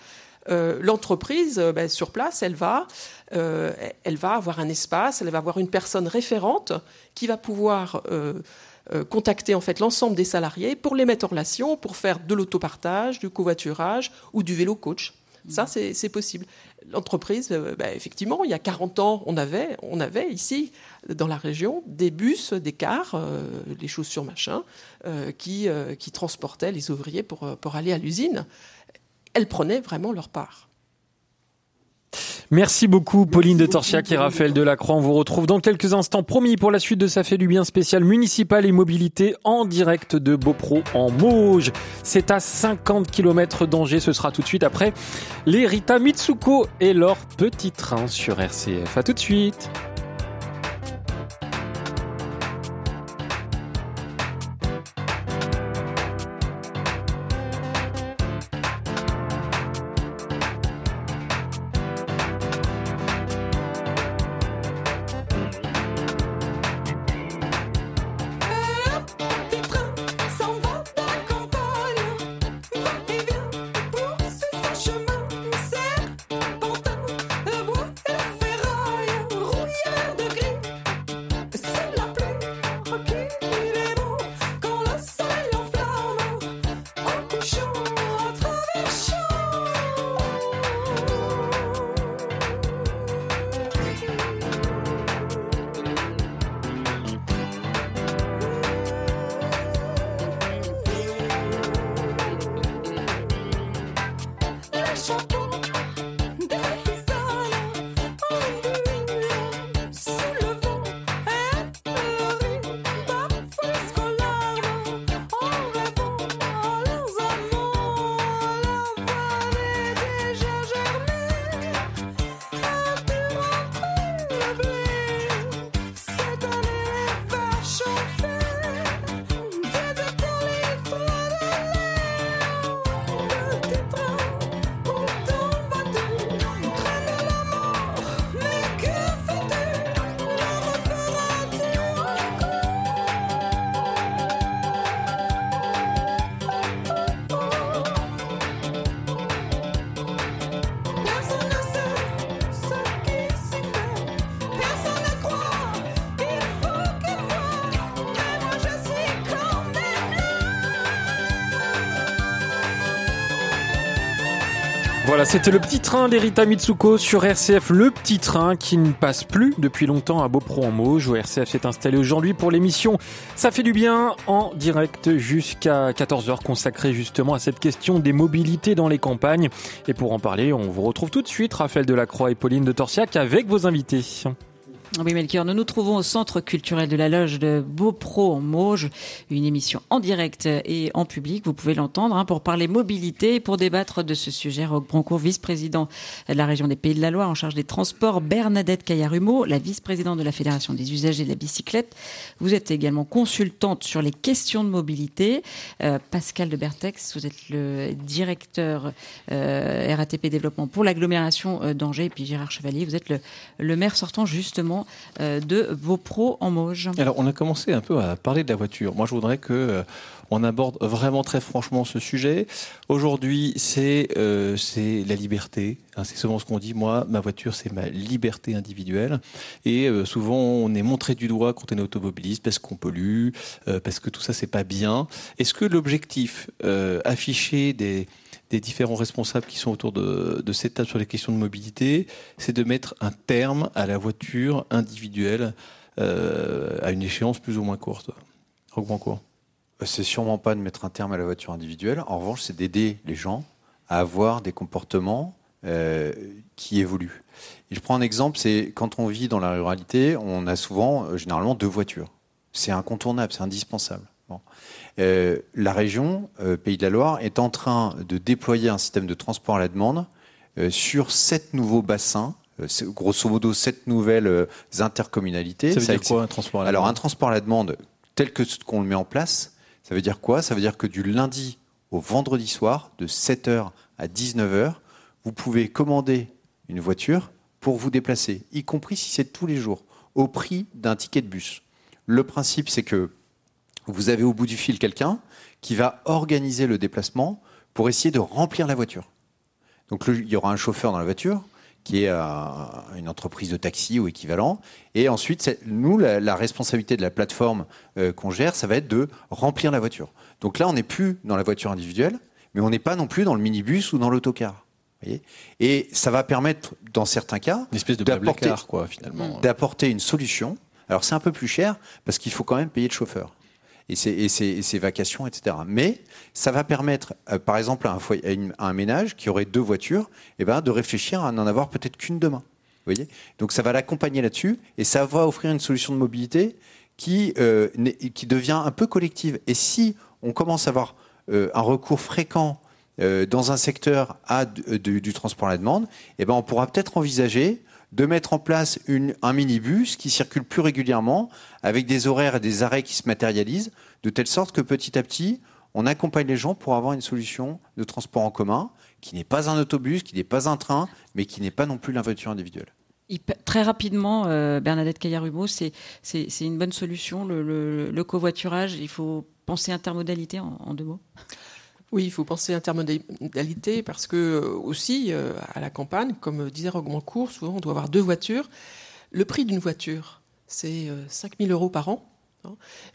Euh, L'entreprise euh, bah, sur place, elle va, euh, elle va avoir un espace, elle va avoir une personne référente qui va pouvoir euh, contacter en fait l'ensemble des salariés pour les mettre en relation, pour faire de l'autopartage, du covoiturage ou du vélo coach. Ça, c'est possible. L'entreprise, euh, bah, effectivement, il y a 40 ans, on avait, on avait ici, dans la région, des bus, des cars, euh, les chaussures machin, euh, qui, euh, qui transportaient les ouvriers pour aller à l'usine. Elles prenaient vraiment leur part. Merci beaucoup Pauline de Torchiac et Raphaël Delacroix. On vous retrouve dans quelques instants, promis pour la suite de Ça fait du bien spécial municipal et mobilité en direct de Beaupro en Mauges. C'est à 50 km d'Angers, ce sera tout de suite après les Rita Mitsuko et leur petit train sur RCF. À tout de suite. C'était le petit train d'Erita Mitsuko sur RCF, le petit train qui ne passe plus depuis longtemps à Beaupro en Mauges, où RCF s'est installé aujourd'hui pour l'émission Ça fait du bien en direct jusqu'à 14h consacrée justement à cette question des mobilités dans les campagnes. Et pour en parler, on vous retrouve tout de suite, Raphaël Delacroix et Pauline de Torsiac avec vos invités. Oui, Melchior, nous nous trouvons au Centre culturel de la Loge de Beaupro en Mauges, une émission en direct et en public, vous pouvez l'entendre, hein, pour parler mobilité et pour débattre de ce sujet. Roque Broncourt, vice-président de la région des Pays de la Loire en charge des transports, Bernadette Caillarhumeau, la vice-présidente de la Fédération des usagers de la bicyclette. Vous êtes également consultante sur les questions de mobilité. Euh, Pascal de Bertex, vous êtes le directeur euh, RATP Développement pour l'agglomération d'Angers et puis Gérard Chevalier, vous êtes le maire sortant justement vice-président euh, de Beaupro en Mauges. Alors, on a commencé un peu à parler de la voiture. Moi, je voudrais que euh, on aborde vraiment très franchement ce sujet. Aujourd'hui, c'est euh, la liberté. Hein, c'est souvent ce qu'on dit. Moi, ma voiture, c'est ma liberté individuelle. Et souvent, on est montré du doigt quand on est automobiliste parce qu'on pollue, parce que tout ça, c'est pas bien. Est-ce que l'objectif affiché des différents responsables qui sont autour de, cette table sur les questions de mobilité, c'est de mettre un terme à la voiture individuelle euh, à une échéance plus ou moins courte. Brancourt. C'est sûrement pas de mettre un terme à la voiture individuelle. En revanche, c'est d'aider les gens à avoir des comportements euh, qui évoluent. Je prends un exemple, c'est quand on vit dans la ruralité, on a souvent, euh, généralement, deux voitures. C'est incontournable, c'est indispensable. Bon. Euh, la région, euh, Pays de la Loire, est en train de déployer un système de transport à la demande euh, sur sept nouveaux bassins. grosso modo, sept nouvelles intercommunalités. Ça veut dire quoi, un transport à la Alors, demande un transport à la demande tel que qu'on le met en place, ça veut dire quoi? Ça veut dire que du lundi au vendredi soir, de 7h à 19h, vous pouvez commander une voiture pour vous déplacer, y compris si c'est tous les jours, au prix d'un ticket de bus. Le principe, c'est que vous avez au bout du fil quelqu'un qui va organiser le déplacement pour essayer de remplir la voiture. Donc le- il y aura un chauffeur dans la voiture qui est euh, une entreprise de taxi ou équivalent. Et ensuite, nous, la, la responsabilité de la plateforme euh, qu'on gère, ça va être de remplir la voiture. Donc là, on n'est plus dans la voiture individuelle, mais on n'est pas non plus dans le minibus ou dans l'autocar. Et ça va permettre, dans certains cas, d'apporter une solution. Alors c'est un peu plus cher parce qu'il faut quand même payer le chauffeur et ses, et ses- et vacations, etc. Mais ça va permettre, euh, par exemple, à un, ménage qui aurait deux voitures, eh ben, de réfléchir à n'en avoir peut-être qu'une demain. Vous voyez? Donc ça va l'accompagner là-dessus et ça va offrir une solution de mobilité qui, euh, qui devient un peu collective. Et si on commence à avoir euh, un recours fréquent dans un secteur à du transport à la demande, eh ben, on pourra peut-être envisager de mettre en place un minibus qui circule plus régulièrement, avec des horaires et des arrêts qui se matérialisent, de telle sorte que petit à petit, on accompagne les gens pour avoir une solution de transport en commun qui n'est pas un autobus, qui n'est pas un train, mais qui n'est pas non plus la voiture individuelle. Très rapidement, euh, Bernadette Caillarhumeau, c'est une bonne solution, le, covoiturage. Il faut penser intermodalité en deux mots. Oui, il faut penser intermodalité parce que euh, aussi euh, à la campagne, comme disait Roguemancourt, souvent on doit avoir deux voitures. Le prix d'une voiture, c'est 5 000 euros par an.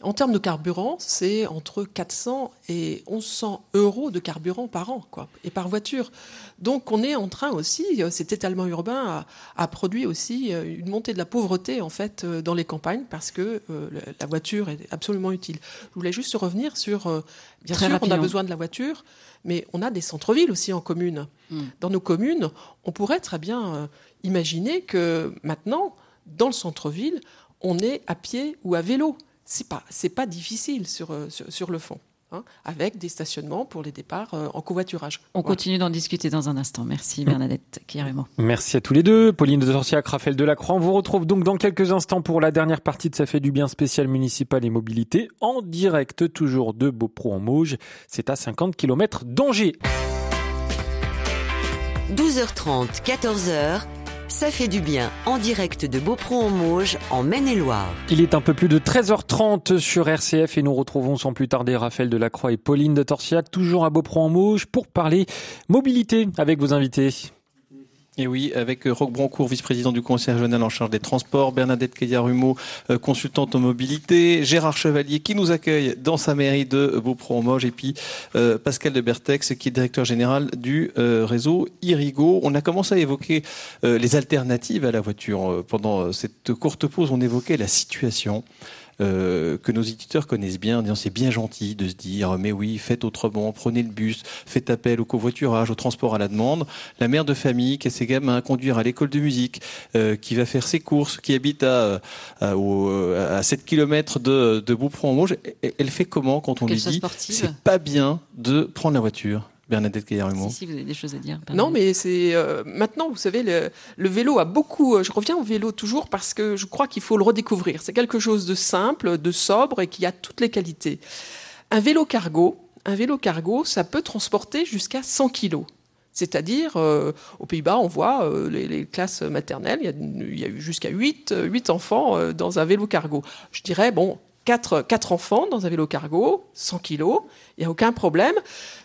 En termes de carburant, c'est entre 400 et 1100 euros de carburant par an, quoi, et par voiture. Donc on est en train aussi, euh, cet étalement urbain a, a produit aussi euh, une montée de la pauvreté en fait euh, dans les campagnes parce que euh, la- voiture est absolument utile. Je voulais juste revenir sur, euh, bien Très sûr, on a rapidement. besoin de la voiture, mais on a des centres-villes aussi en commune. Mm. Dans nos communes, on pourrait très bien euh, imaginer que maintenant, dans le centre-ville, on est à pied ou à vélo. C'est pas, c'est pas difficile sur, euh, sur, sur le fond, hein, avec des stationnements pour les départs euh, en covoiturage. On Voilà. continue d'en discuter dans un instant. Merci Bernadette Caillarhumeau. Merci à tous les deux. Pauline de Torsiac, Raphaël Delacroix. On vous retrouve donc dans quelques instants pour la dernière partie de Ça fait du bien spécial municipal et mobilité en direct toujours de Beaupro en Mauges. C'est à 50 km d'Angers. 12h30, 14h, ça fait du bien en direct de Beaupro en Mauges, en Maine-et-Loire. Il est un peu plus de 13h30 sur RCF et nous retrouvons sans plus tarder Raphaël Delacroix et Pauline de Torsiac, toujours à Beaupro en Mauges, pour parler mobilité avec vos invités. Et oui, avec euh, Roque Brancourt, vice-président du conseil régional en charge des transports, Bernadette Caillarhumeau, euh, consultante en mobilité, Gérard Chevalier qui nous accueille dans sa mairie de Beaupro-en-Moges et puis euh, Pascal de Bertex qui est directeur général du réseau Irigo. On a commencé à évoquer les alternatives à la voiture. Pendant cette courte pause, on évoquait la situation. Euh, que nos éditeurs connaissent bien, en disant c'est bien gentil de se dire mais oui, faites autrement, prenez le bus, faites appel au covoiturage, au transport à la demande. La mère de famille qui a ses gamins à conduire à l'école de musique, euh, qui va faire ses courses, qui habite à, à, au- à 7 km de, de Beaupron-en-Mauges, elle- elle fait comment quand on Qu'elle lui dit c'est pas bien de prendre la voiture Bernadette Caillarhumeau. Si, si, vous avez des choses à dire. Non, mais c'est euh, maintenant, vous savez, le, le vélo a beaucoup. euh, je reviens au vélo toujours parce que je crois qu'il faut le redécouvrir. C'est quelque chose de simple, de sobre et qui a toutes les qualités. Un vélo cargo, un vélo cargo, ça peut transporter jusqu'à 100 kilos. C'est-à-dire, euh, aux Pays-Bas, on voit euh, les, les classes maternelles, il y a, eu jusqu'à 8, 8 enfants euh, dans un vélo cargo. Je dirais, bon, 4, quatre enfants dans un vélo cargo, 100 kilos, il n'y a aucun problème.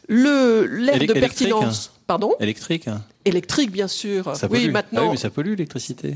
Le L'air de électrique, pertinence... hein. Pardon? Électrique. hein. Électrique, bien sûr. Ça oui, pollue. maintenant, Ah oui, mais ça pollue l'électricité.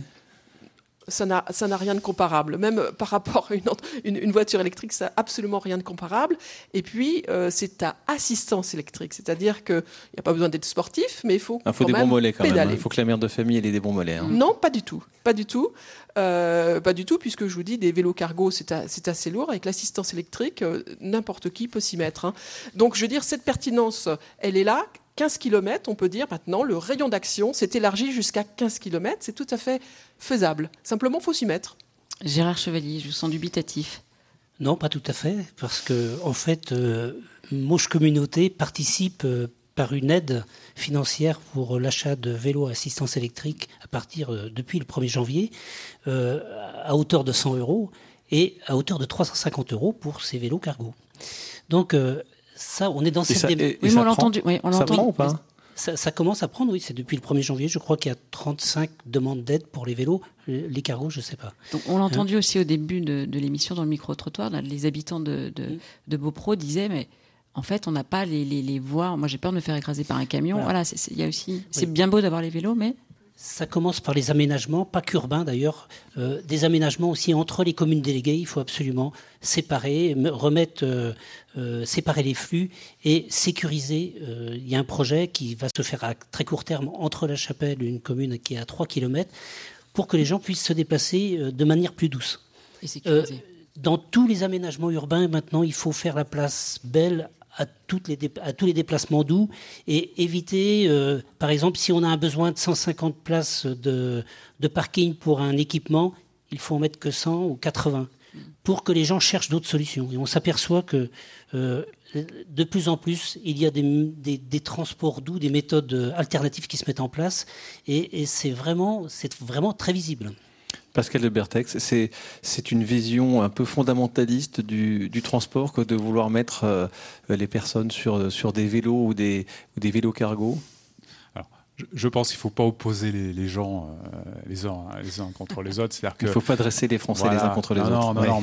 Ça n'a rien de comparable. Même par rapport à une, autre- une, une voiture électrique, ça n'a absolument rien de comparable. Et puis, euh, c'est à assistance électrique. C'est-à-dire qu'il n'y a pas besoin d'être sportif, mais il faut, Il faut quand des même bons mollets quand même. pédaler. Il faut que la mère de famille ait des bons mollets. hein. Non, pas du tout. Pas du tout. Euh, pas du tout, puisque je vous dis, des vélos cargo, c'est assez lourd. Avec l'assistance électrique, euh, n'importe qui peut s'y mettre. hein. Donc, je veux dire, cette pertinence, elle est là. 15 km, on peut dire maintenant, le rayon d'action s'est élargi jusqu'à 15 km. C'est tout à fait faisable. Simplement, faut s'y mettre. Gérard Chevalier, je vous sens dubitatif. Non, pas tout à fait, parce que en fait, euh, Mauche Communauté participe euh, par une aide financière pour l'achat de vélos à assistance électrique à partir euh, depuis le 1er janvier, euh, à hauteur de 100 euros et à hauteur de 350 euros pour ces vélos cargo. Donc euh, ça, on est dans Et cette ça- dé- et- et Oui, on l'a prend entendu, oui, on Ça entendu. prend ou pas ça, ça commence à prendre, oui, c'est depuis le 1er janvier. Je crois qu'il y a 35 demandes d'aide pour les vélos. Les cargos, je ne sais pas. Donc, on l'a Hein entendu aussi au début de, de l'émission dans le micro-trottoir. Les habitants de, de, de Beaupro disaient, mais en fait, on n'a pas les, les, les voies. Moi, j'ai peur de me faire écraser par un camion. Voilà. Y a aussi. C'est Oui. bien beau d'avoir les vélos, mais Ça commence par les aménagements, pas qu'urbains d'ailleurs, euh, des aménagements aussi entre les communes déléguées. Il faut absolument séparer, me- remettre, euh, euh, séparer les flux et sécuriser. Il y a un projet qui va se faire à très court terme entre La Chapelle, une commune qui est à 3 km, pour que les gens puissent se déplacer de manière plus douce. et sécurisé. Euh, dans tous les aménagements urbains, maintenant, il faut faire la place belle à, les à tous les déplacements doux et éviter, euh, par exemple, si on a un besoin de 150 places de, de parking pour un équipement, il faut en mettre que 100 ou 80 pour que les gens cherchent d'autres solutions. Et on s'aperçoit que euh, de plus en plus, il y a des, des- transports doux, des méthodes euh, alternatives qui se mettent en place, et, c'est vraiment, c'est vraiment très visible. Pascal de Bertex, c'est une vision un peu fondamentaliste du, du transport que de vouloir mettre euh, les personnes sur, sur des vélos ou des, ou des vélos cargo? Je, je pense qu'il ne faut pas opposer les, les gens euh, les, uns, les uns contre les autres. C'est-à-dire Il que ne faut pas dresser les Français les uns contre les non, autres. Non, non, Ouais. non,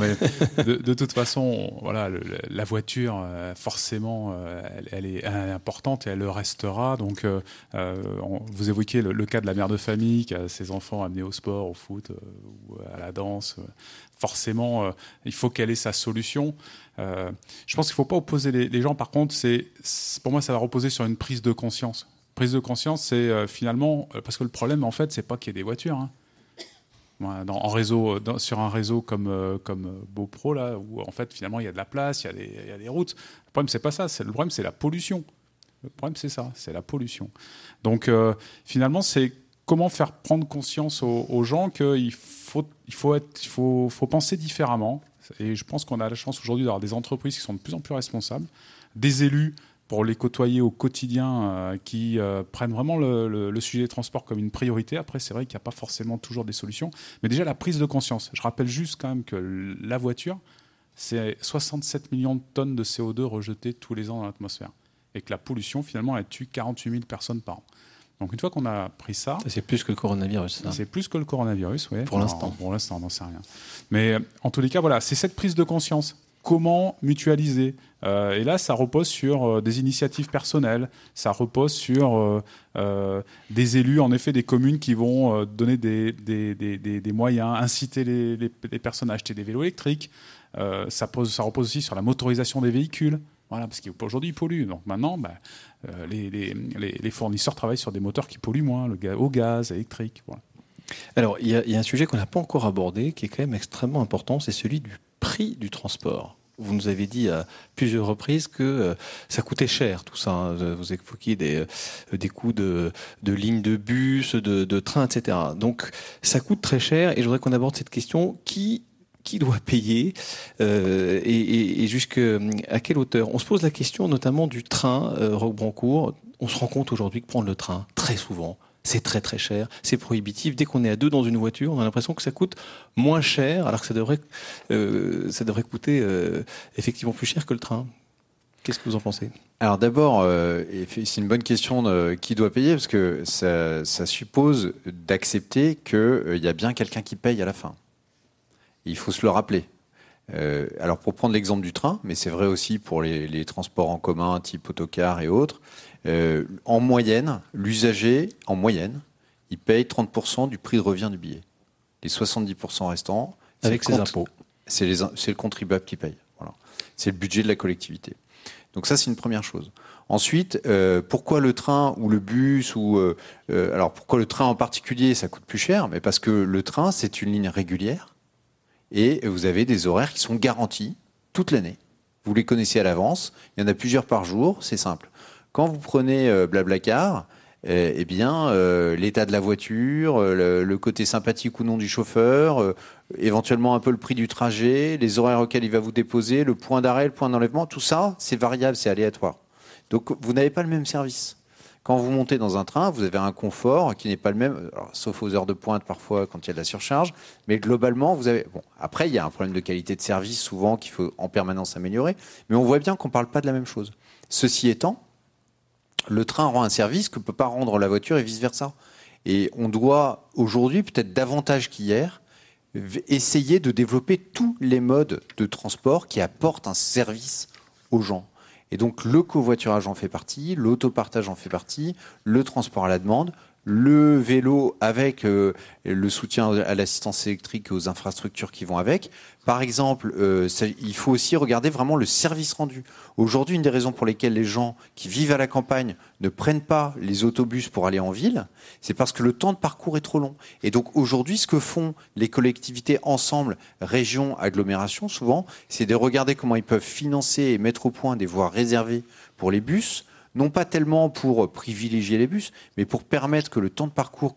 mais <laughs> de, de toute façon, voilà, le- la voiture, euh, forcément, euh, elle, elle est, elle est importante et elle le restera. Donc, euh, euh, on- vous évoquiez le, le cas de la mère de famille qui a ses enfants amenés au sport, au foot euh, ou à la danse. Forcément, euh, il faut qu'elle ait sa solution. Euh, je pense qu'il ne faut pas opposer les, les gens. Par contre, c'est- pour moi, ça va reposer sur une prise de conscience. Prise de conscience, c'est euh, finalement euh, parce que le problème, en fait, c'est pas qu'il y ait des voitures. hein. En réseau, dans- sur un réseau comme, euh, comme euh, BoPro, là, où en fait, finalement, il y a de la place, il y a des, routes. Le problème, c'est pas ça. Le problème, c'est la pollution. Le problème, c'est ça, c'est la pollution. Donc, euh, finalement, c'est comment faire prendre conscience aux, gens qu'il faut, il faut, faut, faut penser différemment. Et je pense qu'on a la chance aujourd'hui d'avoir des entreprises qui sont de plus en plus responsables, des élus pour les côtoyer au quotidien, euh, qui euh, prennent vraiment le, le- le sujet des transports comme une priorité. Après, c'est vrai qu'il n'y a pas forcément toujours des solutions, mais déjà la prise de conscience. Je rappelle juste quand même que la voiture, c'est 67 millions de tonnes de CO2 rejetées tous les ans dans l'atmosphère, et que la pollution, finalement, elle tue 48 000 personnes par an. Donc une fois qu'on a pris ça, C'est plus que le coronavirus. c'est plus que le coronavirus, oui. Pour l'instant. Pour l'instant, on n'en sait rien. Mais en tous les cas, voilà, c'est cette prise de conscience. Comment mutualiser? Et là, ça repose sur euh, des initiatives personnelles, ça repose sur euh, euh, des élus, en effet, des communes qui vont euh, donner des, moyens, inciter les, personnes à acheter des vélos électriques. Euh, ça, pose, ça repose aussi sur la motorisation des véhicules. Voilà, parce qu'aujourd'hui, ils polluent. Donc maintenant, bah, euh, les, fournisseurs travaillent sur des moteurs qui polluent moins, le ga- au gaz, électrique. Alors, il y, y a un sujet qu'on n'a pas encore abordé, qui est quand même extrêmement important, c'est celui du prix du transport. Vous nous avez dit à plusieurs reprises que euh, ça coûtait cher, tout ça. hein. Vous évoquiez des, euh, des coûts de, de lignes de bus, de, de trains, etc. Donc, ça coûte très cher, et je voudrais qu'on aborde cette question qui qui doit payer euh, et, jusqu'à quelle hauteur? On se pose la question notamment du train euh, Roquebrancourt. On se rend compte aujourd'hui que prendre le train, très souvent, c'est très très cher, c'est prohibitif. Dès qu'on est à deux dans une voiture, on a l'impression que ça coûte moins cher, alors que ça devrait, euh, coûter euh, effectivement plus cher que le train. Qu'est-ce que vous en pensez? Alors d'abord, euh, c'est une bonne question de qui doit payer, parce que ça, suppose d'accepter qu'il y a bien quelqu'un qui paye à la fin. Il faut se le rappeler. Alors pour prendre l'exemple du train, mais c'est vrai aussi pour les, les, transports en commun type autocar et autres, euh, en moyenne, l'usager, en moyenne, il paye 30% du prix de revient du billet. Les 70% restants, avec ses impôts. C'est le contribuable qui paye. Voilà. C'est le budget de la collectivité. Donc ça, c'est une première chose. Ensuite, euh, pourquoi le train ou le bus ou euh, euh, alors pourquoi le train en particulier ça coûte plus cher Mais parce que le train c'est une ligne régulière et vous avez des horaires qui sont garantis toute l'année. Vous les connaissez à l'avance. Il y en a plusieurs par jour. C'est simple. Quand vous prenez euh, Blablacar, euh, eh bien, euh, l'état de la voiture, le, côté sympathique ou non du chauffeur, éventuellement un peu le prix du trajet, les horaires auxquels il va vous déposer, le point d'arrêt, le point d'enlèvement, tout ça, c'est variable, c'est aléatoire. Donc, vous n'avez pas le même service. Quand vous montez dans un train, vous avez un confort qui n'est pas le même, sauf aux heures de pointe parfois quand il y a de la surcharge, mais globalement, vous avez. Bon, après, il y a un problème de qualité de service souvent qu'il faut en permanence améliorer, mais on voit bien qu'on ne parle pas de la même chose. Ceci étant, le train rend un service que ne peut pas rendre la voiture et vice-versa. Et on doit aujourd'hui, peut-être davantage qu'hier, essayer de développer tous les modes de transport qui apportent un service aux gens. Et donc le covoiturage en fait partie, l'autopartage en fait partie, le transport à la demande, le vélo avec euh, le soutien à l'assistance électrique et aux infrastructures qui vont avec. Par exemple, euh, il faut aussi regarder vraiment le service rendu. Aujourd'hui, une des raisons pour lesquelles les gens qui vivent à la campagne ne prennent pas les autobus pour aller en ville, c'est parce que le temps de parcours est trop long. Et donc aujourd'hui, ce que font les collectivités ensemble, régions, agglomérations, souvent, c'est de regarder comment ils peuvent financer et mettre au point des voies réservées pour les bus, non pas tellement pour privilégier les bus, mais pour permettre que le temps de parcours,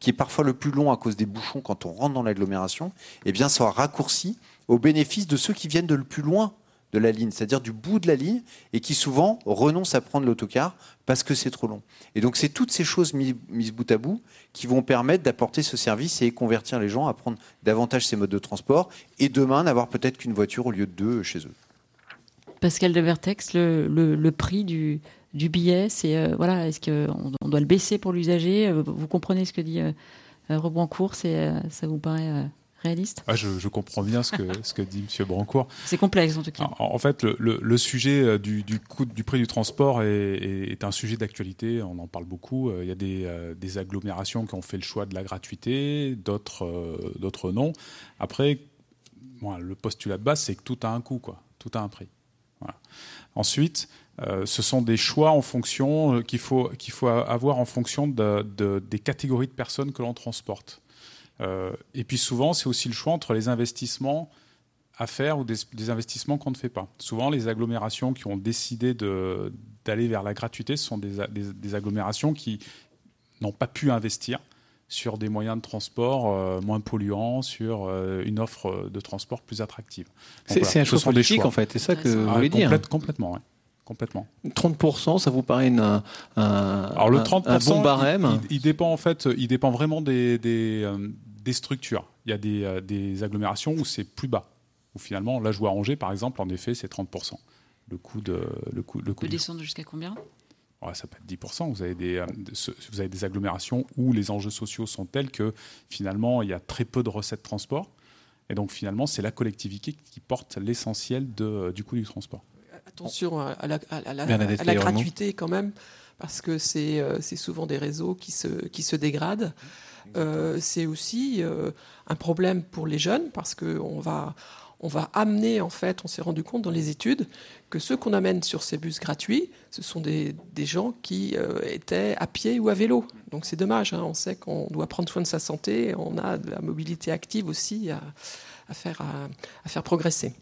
qui est parfois le plus long à cause des bouchons quand on rentre dans l'agglomération, eh bien, soit raccourci au bénéfice de ceux qui viennent de le plus loin de la ligne, c'est-à-dire du bout de la ligne, et qui souvent renoncent à prendre l'autocar parce que c'est trop long. Et donc c'est toutes ces choses mises, bout à bout qui vont permettre d'apporter ce service et convertir les gens à prendre davantage ces modes de transport, et demain n'avoir peut-être qu'une voiture au lieu de deux chez eux. Pascal de Vertex, le prix du, du billet C'est euh, voilà, est-ce qu'on on doit le baisser pour l'usager euh, Vous comprenez ce que dit euh, Rebrancourt C'est ça vous paraît réaliste? Ah, je, comprends bien ce que, <laughs> ce que dit M. Brancourt. C'est complexe en tout cas. En, fait, le, le, sujet du, du, coût du prix du transport est, est, un sujet d'actualité. On en parle beaucoup. Il y a des, des, agglomérations qui ont fait le choix de la gratuité, d'autres d'autres non. Après, le postulat de base, c'est que tout a un coût, quoi. Tout a un prix. Voilà. Ensuite, euh, ce sont des choix en fonction euh, qu'il faut, qu'il faut avoir en fonction de, des catégories de personnes que l'on transporte. Euh, et puis souvent, c'est aussi le choix entre les investissements à faire ou des, investissements qu'on ne fait pas. Souvent, les agglomérations qui ont décidé d'aller vers la gratuité, ce sont des, des, agglomérations qui n'ont pas pu investir sur des moyens de transport moins polluants, sur une offre de transport plus attractive. C'est un choix politique, en fait, c'est ça que vous voulez dire Complètement, oui. Complètement. 30%, ça vous paraît un, Alors le 30%, bon barème il, dépend en fait, il dépend vraiment des, des, euh, des structures. Il y a des, euh, des agglomérations où c'est plus bas. Où finalement, là, je vois Angers, par exemple, en effet, c'est 30%. Le coût de le coût, le coût peut descendre jusqu'à combien? Ça peut être 10%. Vous avez, des, euh, vous avez des agglomérations où les enjeux sociaux sont tels que finalement, il y a très peu de recettes de transport. Et donc finalement, c'est la collectivité qui porte l'essentiel du coût du transport attention à la, gratuité quand même, parce que euh, c'est souvent des réseaux qui se, qui se dégradent. Euh, c'est aussi euh, un problème pour les jeunes, parce qu'on va, on va amener, en fait, on s'est rendu compte dans les études que ceux qu'on amène sur ces bus gratuits, ce sont des, des gens qui étaient à pied ou à vélo. Donc c'est dommage, hein. on sait qu'on doit prendre soin de sa santé, on a de la mobilité active aussi à, à faire, à faire progresser.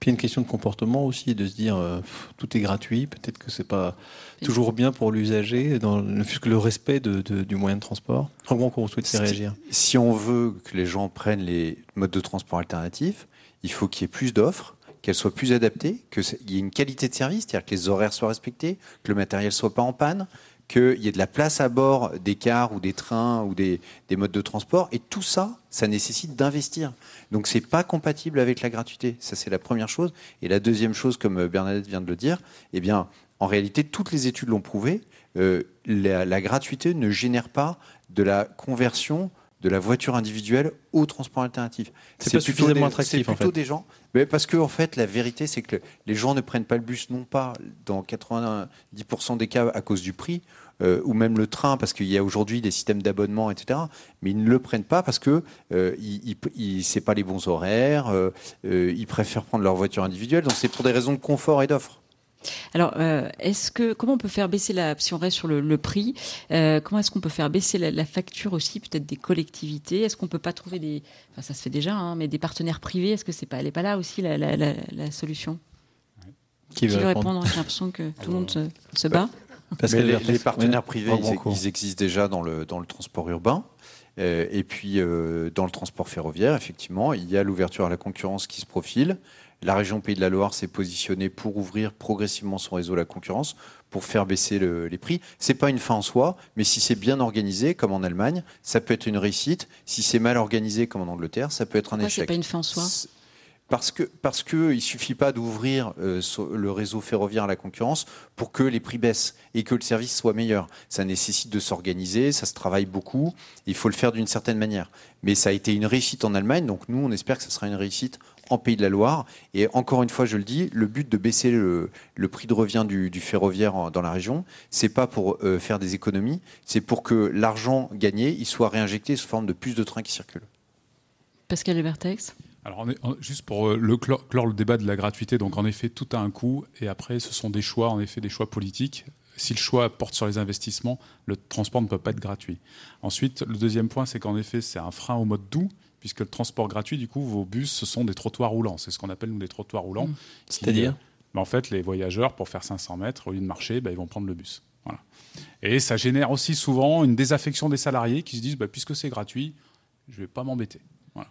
Puis il y a une question de comportement aussi, de se dire euh, tout est gratuit, peut-être que c'est pas toujours bien pour l'usager, dans le, que le respect de, du moyen de transport. Comment vous souhaitez réagir? Si on veut que les gens prennent les modes de transport alternatifs, il faut qu'il y ait plus d'offres, qu'elles soient plus adaptées, qu'il y ait une qualité de service, c'est-à-dire que les horaires soient respectés, que le matériel soit pas en panne, qu'il y ait de la place à bord des cars ou des trains ou des, des modes de transport. Et tout ça, ça nécessite d'investir. Donc c'est pas compatible avec la gratuité. Ça c'est la première chose. Et la deuxième chose, comme Bernadette vient de le dire, eh bien, en réalité, toutes les études l'ont prouvé. euh, la gratuité ne génère pas de la conversion de la voiture individuelle au transport alternatif. C'est pas suffisamment des- attractif, C'est en plutôt fait. des gens. Mais parce que en fait, la vérité, c'est que les gens ne prennent pas le bus, non pas dans 90% des cas à cause du prix, euh, ou même le train, parce qu'il y a aujourd'hui des systèmes d'abonnement, etc. Mais ils ne le prennent pas parce que euh, ils, ils, ils- c'est pas les bons horaires. euh, euh, ils préfèrent prendre leur voiture individuelle. Donc c'est pour des raisons de confort et d'offre. Alors, euh, est-ce que comment on peut faire baisser la si on reste sur le, le prix euh, Comment est-ce qu'on peut faire baisser la, la facture aussi, peut-être des collectivités? Est-ce qu'on peut pas trouver des, enfin ça se fait déjà, hein, mais des partenaires privés Est-ce que c'est pas, elle est pas là aussi la, la, la, la solution? Qui veut répondre? J'ai l'impression que tout le monde se, se bat. Mais les, les partenaires privés, ils, existent déjà dans le, dans le transport urbain. Euh, et puis, dans le transport ferroviaire, effectivement, il y a l'ouverture à la concurrence qui se profile. La région Pays de la Loire s'est positionnée pour ouvrir progressivement son réseau à la concurrence, pour faire baisser le- les prix. C'est pas une fin en soi, mais si c'est bien organisé, comme en Allemagne, ça peut être une réussite. Si c'est mal organisé, comme en Angleterre, ça peut être un Pourquoi c'est échec. pas une fin en soi? C'est- Parce que parce que il suffit pas d'ouvrir euh, le réseau ferroviaire à la concurrence pour que les prix baissent et que le service soit meilleur. Ça nécessite de s'organiser, ça se travaille beaucoup. Il faut le faire d'une certaine manière. Mais ça a été une réussite en Allemagne, donc nous on espère que ça sera une réussite en Pays de la Loire. Et encore une fois, je le dis, le but de baisser le, le prix de revient du, du ferroviaire en- dans la région, c'est pas pour euh, faire des économies, c'est pour que l'argent gagné, il soit réinjecté sous forme de plus de trains qui circulent. Pascal Bertex Alors, on est- on- juste pour euh, le clore, clore le débat de la gratuité, donc en effet, tout a un coût, et après, ce sont des choix, en effet, des choix politiques. Si le choix porte sur les investissements, le transport ne peut pas être gratuit. Ensuite, le deuxième point, c'est qu'en effet, c'est un frein au mode doux, puisque le transport gratuit, du coup, vos bus, ce sont des trottoirs roulants. C'est ce qu'on appelle, nous, des trottoirs roulants. Mmh. C'est-à-dire ben, En fait, les voyageurs, pour faire 500 mètres, au lieu de marcher, ben, ils vont prendre le bus. Voilà. Et ça génère aussi souvent une désaffection des salariés qui se disent, ben, puisque c'est gratuit, je ne vais pas m'embêter. Voilà.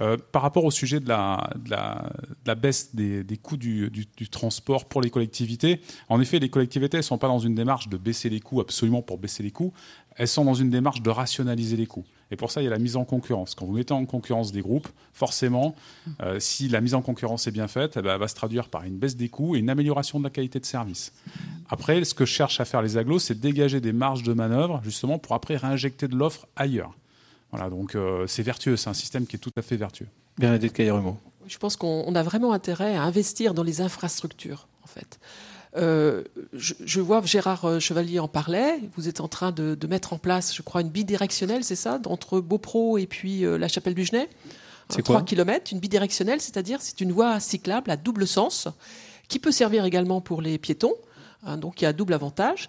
Euh, par rapport au sujet de la, de la, de la baisse des, des coûts du, du- du transport pour les collectivités, en effet, les collectivités ne sont pas dans une démarche de baisser les coûts absolument pour baisser les coûts, elles sont dans une démarche de rationaliser les coûts. Et pour ça, il y a la mise en concurrence. Quand vous mettez en concurrence des groupes, forcément, euh, si la mise en concurrence est bien faite, eh ben, elle va se traduire par une baisse des coûts et une amélioration de la qualité de service. Après, ce que cherchent à faire les agglos, c'est de dégager des marges de manœuvre, justement, pour après réinjecter de l'offre ailleurs. Voilà, donc euh, c'est vertueux, c'est un système qui est tout à fait vertueux. Bernadette Caillerumeau. Je pense qu'on on a vraiment intérêt à investir dans les infrastructures, en fait. Euh, je, je vois Gérard euh, Chevalier en parlait. Vous êtes en train de, de mettre en place, je crois, une bidirectionnelle, c'est ça, entre Beaupro et puis euh, la Chapelle du Genêt. C'est quoi? 3 km, une bidirectionnelle, c'est-à-dire c'est une voie cyclable à double sens qui peut servir également pour les piétons. hein, donc il y a double avantage.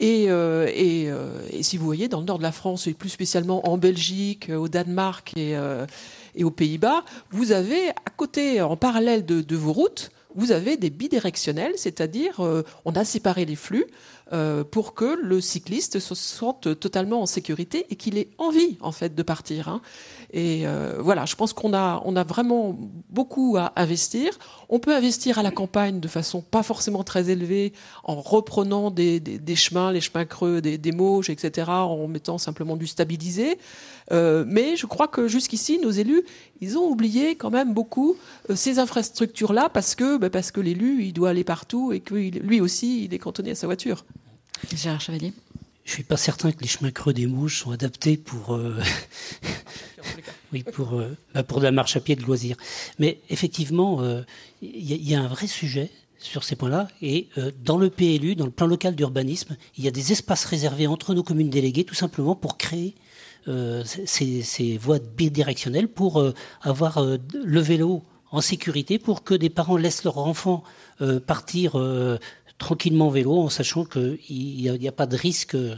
Et, euh, et, euh, et si vous voyez, dans le nord de la France, et plus spécialement en Belgique, euh, au Danemark et, euh, et aux Pays-Bas, vous avez à côté, en parallèle de, de vos routes, vous avez des bidirectionnels, c'est-à-dire euh, on a séparé les flux euh, pour que le cycliste se sente totalement en sécurité et qu'il ait envie en fait de partir. hein. Et euh, voilà, je pense qu'on a, on a vraiment beaucoup à investir. On peut investir à la campagne de façon pas forcément très élevée, en reprenant des, des, des chemins, les chemins creux, des, des Mauges, etc., en mettant simplement du stabilisé. Euh, mais je crois que jusqu'ici, nos élus, ils ont oublié quand même beaucoup euh, ces infrastructures-là parce que, bah, parce que l'élu, il doit aller partout et que lui aussi, il est cantonné à sa voiture. Gérard Chevalier Je suis pas certain que les chemins creux des Mouches sont adaptés pour, euh, <laughs> oui, pour, euh, bah, pour de la marche à pied de loisir. Mais effectivement, euh, il y, a- il y a un vrai sujet sur ces points-là. Et euh, dans le PLU, dans le plan local d'urbanisme, il y a des espaces réservés entre nos communes déléguées, tout simplement pour créer euh, ces, ces voies bidirectionnelles, pour euh, avoir euh, le vélo en sécurité, pour que des parents laissent leurs enfants euh, partir euh, tranquillement en vélo, en sachant qu'il n'y a, pas de risque euh,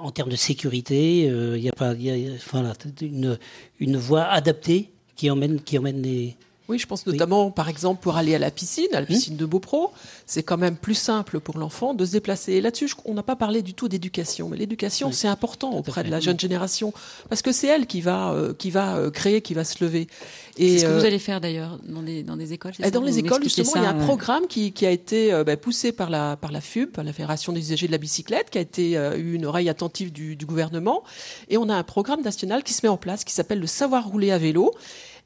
en termes de sécurité. euh, Il n'y a pas y a, voilà, une, une voie adaptée qui emmène, qui emmène les, Oui, je pense notamment, par exemple, pour aller à la piscine, à la Mmh. piscine de Beaupro, c'est quand même plus simple pour l'enfant de se déplacer. Et là-dessus, on n'a pas parlé du tout d'éducation, mais l'éducation, Oui, c'est important auprès de la jeune génération, parce que c'est elle qui va, euh, qui va euh, créer, qui va se lever. C'est ce que euh, vous allez faire d'ailleurs dans des, dans des écoles et dans les écoles, m'expliquez justement, il y a un programme qui, qui a été bah, poussé par la, par la FUB, par la Fédération des usagers de la bicyclette, qui a été euh, eu une oreille attentive du, du gouvernement. Et on a un programme national qui se met en place, qui s'appelle le savoir rouler à vélo.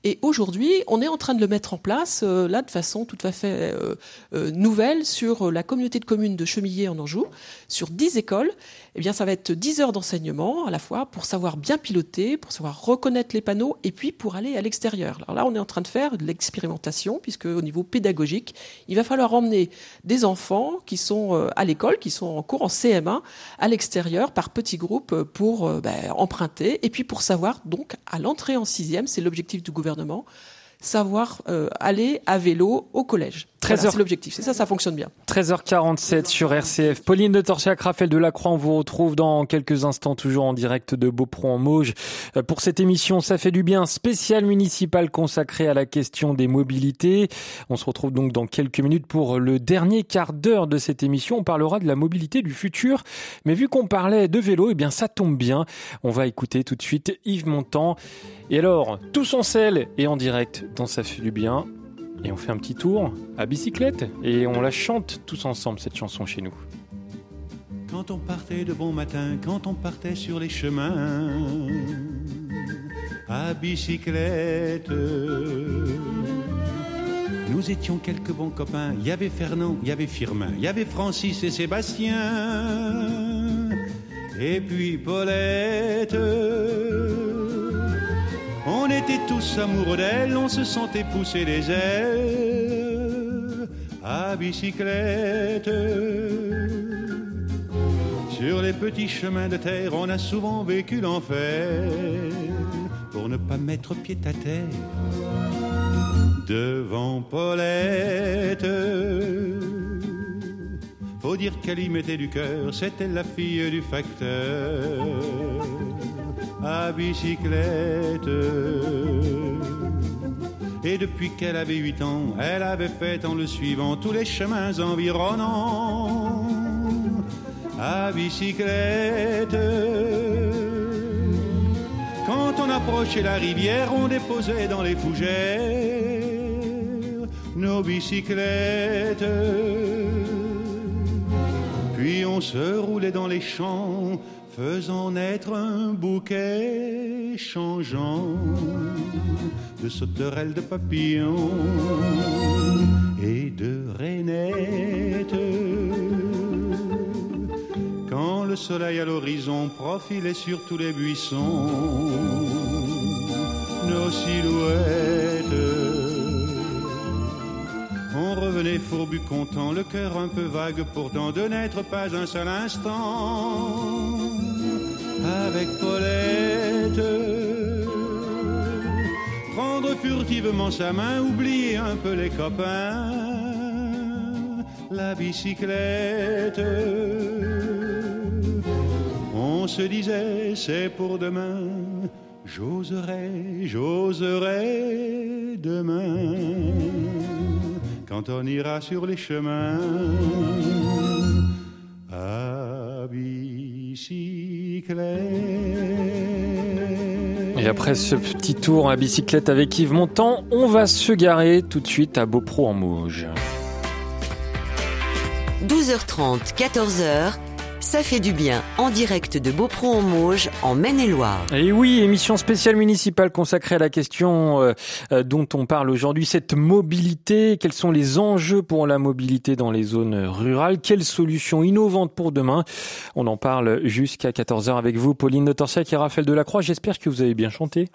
Et aujourd'hui, on est en train de le mettre en place, euh, là, de façon tout à fait euh, euh, nouvelle, sur euh, la communauté de communes de Chemillé en Anjou, sur 10 écoles. Eh bien, ça va être 10 heures d'enseignement à la fois pour savoir bien piloter, pour savoir reconnaître les panneaux et puis pour aller à l'extérieur. Alors là, on est en train de faire de l'expérimentation puisque au niveau pédagogique, il va falloir emmener des enfants qui sont à l'école, qui sont en cours en CM1 à l'extérieur par petits groupes pour ben, emprunter et puis pour savoir donc à l'entrée en sixième, c'est l'objectif du gouvernement, savoir euh, aller à vélo au collège. 13 Voilà, c'est l'objectif. C'est ça, ça fonctionne bien. 13h47 sur RCF. Pauline de Torsiac, Raphaël Delacroix, on vous retrouve dans quelques instants, toujours en direct de Beaupro en Mauges. Euh, Pour cette émission, ça fait du bien, spécial municipal consacré à la question des mobilités. On se retrouve donc dans quelques minutes pour le dernier quart d'heure de cette émission. On parlera de la mobilité du futur. Mais vu qu'on parlait de vélo, eh bien, ça tombe bien. On va écouter tout de suite Yves Montand. Et alors, tout son sel est en direct dans Ça fait du bien. Et on fait un petit tour à bicyclette et on la chante tous ensemble cette chanson chez nous. Quand on partait de bon matin, quand on partait sur les chemins, à bicyclette, nous étions quelques bons copains. Il y avait Fernand, il y avait Firmin, il y avait Francis et Sébastien, et puis Paulette. On était tous amoureux d'elle, on se sentait pousser les ailes à bicyclette. Sur les petits chemins de terre, on a souvent vécu l'enfer pour ne pas mettre pied à terre devant Paulette. Faut dire qu'elle y mettait du cœur, c'était la fille du facteur à bicyclette. Et depuis qu'elle avait huit ans, elle avait fait en le suivant tous les chemins environnants à bicyclette. Quand on approchait la rivière, on déposait dans les fougères nos bicyclettes. Puis on se roulait dans les champs, faisant naître un bouquet changeant de sauterelles, de papillons et de rainettes. Quand le soleil à l'horizon profilait sur tous les buissons, nos silhouettes. On revenait fourbu content, le cœur un peu vague pourtant de n'être pas un seul instant avec Paulette. Prendre furtivement sa main, oublier un peu les copains, la bicyclette. On se disait c'est pour demain, j'oserai, j'oserai demain quand on ira sur les chemins bicyclette. Et après ce petit tour à bicyclette avec Yves Montand, on va se garer tout de suite à Beaupro en Mauges. 12h30, 14h, ça fait du bien en direct de Beaupro en Mauges, en Maine-et-Loire. Et oui, émission spéciale municipale consacrée à la question euh, euh, dont on parle aujourd'hui, cette mobilité. Quels sont les enjeux pour la mobilité dans les zones rurales? Quelles solutions innovantes pour demain? On en parle jusqu'à 14h avec vous, Pauline Notorsiac et Raphaël Delacroix. J'espère que vous avez bien chanté.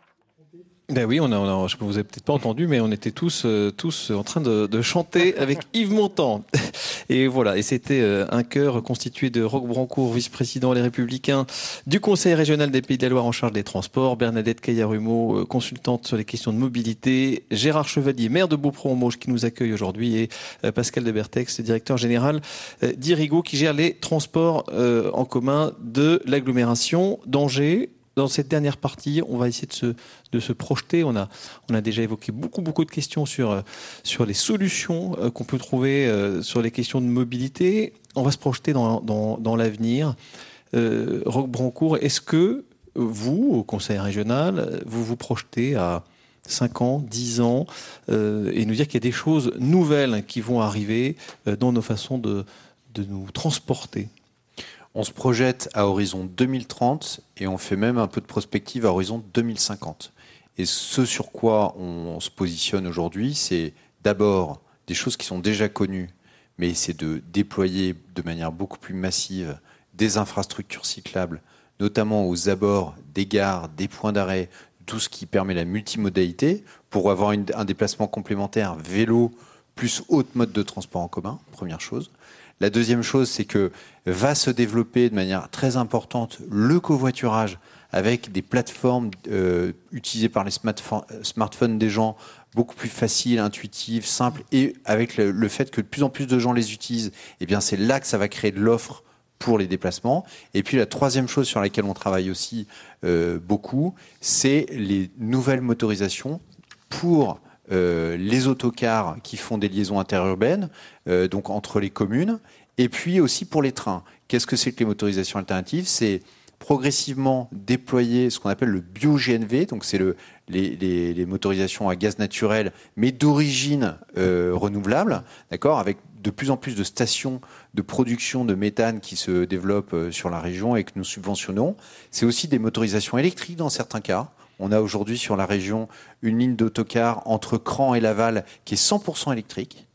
Ben oui, on a, on a, je vous ai peut-être pas entendu, mais on était tous, euh, tous en train de, de chanter <laughs> avec Yves Montand. <laughs> Et voilà, et c'était euh, un chœur constitué de Roch Brancourt, vice-président Les Républicains du Conseil régional des Pays de la Loire en charge des transports, Bernadette Caillarhumeau, euh, consultante sur les questions de mobilité, Gérard Chevalier, maire de Beaupron-en-Mauges qui nous accueille aujourd'hui, et euh, Pascal de Bertex, directeur général euh, d'Irigo qui gère les transports euh, en commun de l'agglomération d'Angers, Dans cette dernière partie, on va essayer de se, de se projeter. On a, on a déjà évoqué beaucoup, beaucoup de questions sur, sur les solutions euh, qu'on peut trouver euh, sur les questions de mobilité. On va se projeter dans, dans, dans l'avenir. Euh, Roch Brancourt, est-ce que vous, au Conseil régional, vous vous projetez à 5 ans, 10 ans, euh, et nous dire qu'il y a des choses nouvelles qui vont arriver dans nos façons de, de nous transporter? On se projette à horizon 2030 et on fait même un peu de prospective à horizon 2050. Et ce sur quoi on se positionne aujourd'hui, c'est d'abord des choses qui sont déjà connues, mais c'est de déployer de manière beaucoup plus massive des infrastructures cyclables, notamment aux abords des gares, des points d'arrêt, tout ce qui permet la multimodalité pour avoir un déplacement complémentaire vélo plus autre mode de transport en commun, première chose. La deuxième chose, c'est que va se développer de manière très importante le covoiturage avec des plateformes euh, utilisées par les smartphones, des gens beaucoup plus faciles, intuitives, simples, et avec le, le fait que de plus en plus de gens les utilisent, eh bien c'est là que ça va créer de l'offre pour les déplacements. Et puis la troisième chose sur laquelle on travaille aussi euh, beaucoup, c'est les nouvelles motorisations pour euh, les autocars qui font des liaisons interurbaines, euh, donc entre les communes, et puis aussi pour les trains. Qu'est-ce que c'est que les motorisations alternatives? C'est progressivement déployer ce qu'on appelle le bio-GNV, donc c'est le, les, motorisations à gaz naturel, mais d'origine euh, renouvelable, d'accord, avec de plus en plus de stations de production de méthane qui se développent sur la région et que nous subventionnons. C'est aussi des motorisations électriques dans certains cas. On a aujourd'hui sur la région une ligne d'autocar entre Cran et Laval qui est 100% électrique.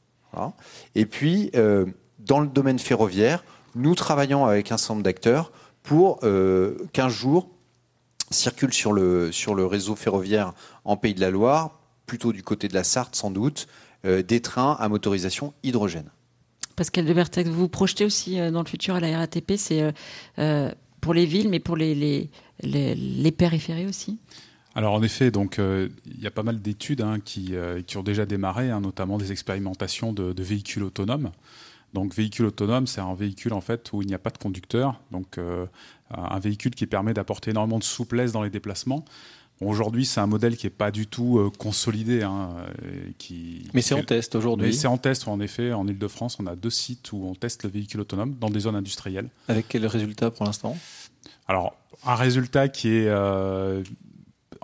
Et puis, euh, dans le domaine ferroviaire, nous travaillons avec un nombre d'acteurs pour euh, 15 jours circulent sur le, réseau ferroviaire en Pays de la Loire, plutôt du côté de la Sarthe sans doute, euh, des trains à motorisation hydrogène. Pascal de Bertec, vous vous projetez aussi euh, dans le futur à la RATP, c'est pour les villes, mais pour les, les, les, les périphéries aussi? Alors en effet, donc euh, il y a pas mal d'études hein, qui, euh, qui ont déjà démarré, hein, notamment des expérimentations de, de véhicules autonomes. Donc véhicule autonome, c'est un véhicule en fait où il n'y a pas de conducteur, donc euh, un véhicule qui permet d'apporter énormément de souplesse dans les déplacements. Bon, Aujourd'hui, c'est un modèle qui n'est pas du tout consolidé. hein, qui, Mais c'est en test aujourd'hui. Mais c'est en test, en effet. En Ile-de-France, on a deux sites où on teste le véhicule autonome dans des zones industrielles. Avec quel résultat pour l'instant? Alors, un résultat qui est,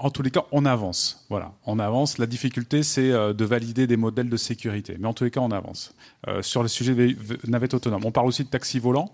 en tous les cas, on avance. Voilà, on avance. La difficulté, c'est euh, de valider des modèles de sécurité. Mais en tous les cas, on avance. Euh, sur le sujet des navettes autonomes, on parle aussi de taxi volant.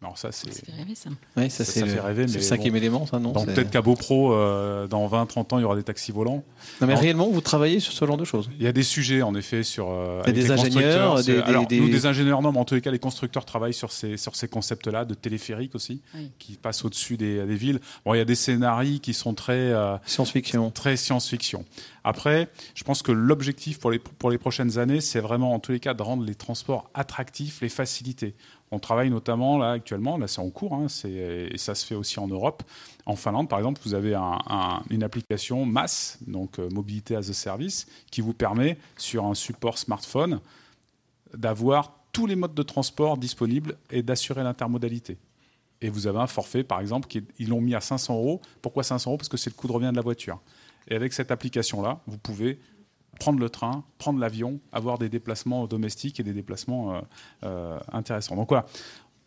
Alors ça, c'est... Ça fait rêver, ça. Oui, ça, c'est le- fait rêver. c'est mais le cinquième élément, ça, non Donc peut-être qu'à BoPro, euh, dans 20-30 ans, il y aura des taxis volants. Non, mais Alors, réellement, vous travaillez sur ce genre de choses il y a des sujets, en effet, sur. euh, avec des les ingénieurs, des- C'est- Alors, des- nous, des- des ingénieurs, non, mais en tous les cas, les constructeurs travaillent sur ces, sur ces concepts-là, de téléphériques aussi, Oui. qui passent au-dessus des, des villes. Bon, il y a des scénarios qui sont très. euh, Science-fiction. Très science-fiction. Après, je pense que l'objectif pour les, pour les prochaines années, c'est vraiment, en tous les cas, de rendre les transports attractifs, les faciliter. On travaille notamment, là, actuellement, là, c'est en cours, hein, et ça se fait aussi en Europe. En Finlande, par exemple, vous avez un- un- une application MAS, donc euh, Mobilité as a Service, qui vous permet, sur un support smartphone, d'avoir tous les modes de transport disponibles et d'assurer l'intermodalité. Et vous avez un forfait, par exemple, qui ils l'ont mis à 500 euros. Pourquoi 500 euros? Parce que c'est le coût de revient de la voiture. Et avec cette application-là, vous pouvez prendre le train, prendre l'avion, avoir des déplacements domestiques et des déplacements euh, euh, intéressants. Donc voilà,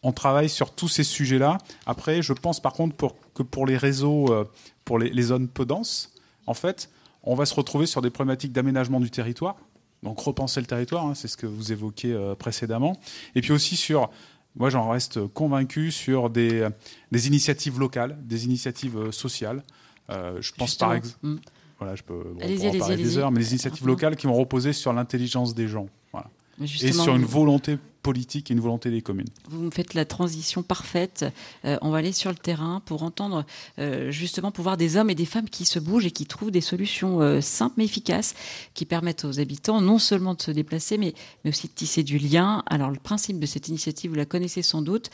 on travaille sur tous ces sujets-là. Après, je pense par contre pour, que pour les réseaux, euh, pour les, les zones peu denses, en fait, on va se retrouver sur des problématiques d'aménagement du territoire. Donc repenser le territoire, hein, c'est ce que vous évoquiez euh, précédemment. Et puis aussi sur, moi j'en reste convaincu sur des, des initiatives locales, des initiatives sociales. Euh, je pense par exemple. Voilà, je peux en parler des heures, mais les initiatives locales qui vont reposer sur l'intelligence des gens. Et sur une volonté politique et une volonté des communes. Vous me faites la transition parfaite. Euh, on va aller sur le terrain pour entendre euh, justement pour voir des hommes et des femmes qui se bougent et qui trouvent des solutions euh, simples mais efficaces qui permettent aux habitants non seulement de se déplacer mais, mais aussi de tisser du lien. Alors le principe de cette initiative, vous la connaissez sans doute,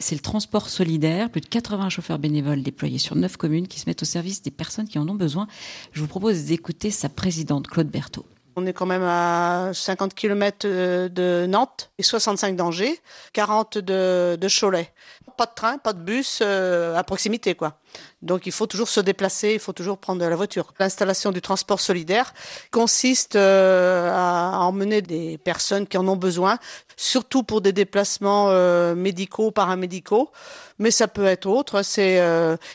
c'est le transport solidaire. Plus de 80 chauffeurs bénévoles déployés sur 9 communes qui se mettent au service des personnes qui en ont besoin. Je vous propose d'écouter sa présidente Claude Berthaud. On est quand même à 50 km de Nantes et 65 d'Angers, 40 de, de Cholet. Pas de train, pas de bus euh, à proximité, quoi. Donc il faut toujours se déplacer, il faut toujours prendre la voiture. L'installation du transport solidaire consiste euh, à emmener des personnes qui en ont besoin, surtout pour des déplacements euh, médicaux, paramédicaux, mais ça peut être autre. C'est,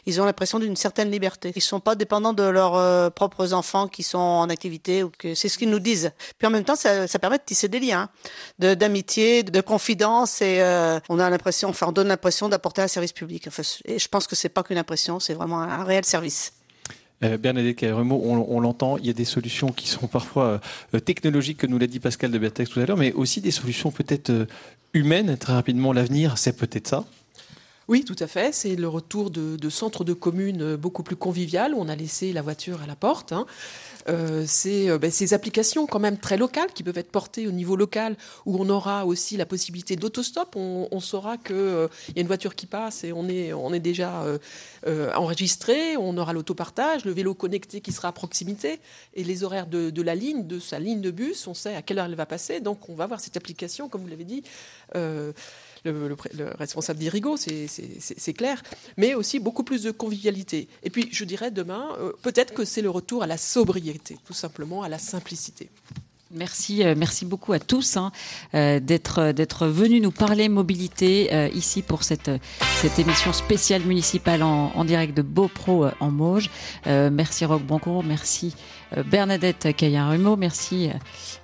ils ont l'impression d'une certaine liberté. Ils sont pas dépendants de leurs propres enfants qui sont en activité ou que c'est ce qu'ils nous disent. Puis en même temps, ça, permet de tisser des liens, de, d'amitié, de confidence, et on a l'impression, enfin, on donne l'impression d'apporter un service public. Enfin, et je pense que c'est pas qu'une impression, c'est vraiment un, réel service. Euh, Bernadette on l'entend, il y a des solutions qui sont parfois euh, technologiques, que nous l'a dit Pascal de Bertex tout à l'heure, mais aussi des solutions peut-être euh, humaines. Très rapidement, l'avenir, c'est peut-être ça. Oui, tout à fait. C'est le retour de, centres de communes euh, beaucoup plus convivial où on a laissé la voiture à la porte. hein. Euh, c'est euh, ben, ces applications quand même très locales qui peuvent être portées au niveau local où on aura aussi la possibilité d'autostop. On, on saura qu'il y a une voiture qui passe et on est, déjà enregistré. On aura l'autopartage, le vélo connecté qui sera à proximité et les horaires de, de la ligne, de sa ligne de bus. On sait à quelle heure elle va passer. Donc on va avoir cette application, comme vous l'avez dit. Le, responsable d'Irigo, c'est clair, mais aussi beaucoup plus de convivialité. Et puis, je dirais demain, euh, peut-être que c'est le retour à la sobriété, tout simplement à la simplicité. Merci, euh, merci beaucoup à tous hein, euh, d'être d'être venus nous parler mobilité euh, ici pour cette cette émission spéciale municipale en, direct de Beaupro euh, en Mauges. Euh, merci Roque Broncourt, merci euh, Bernadette Caillard-Rumeau, merci euh,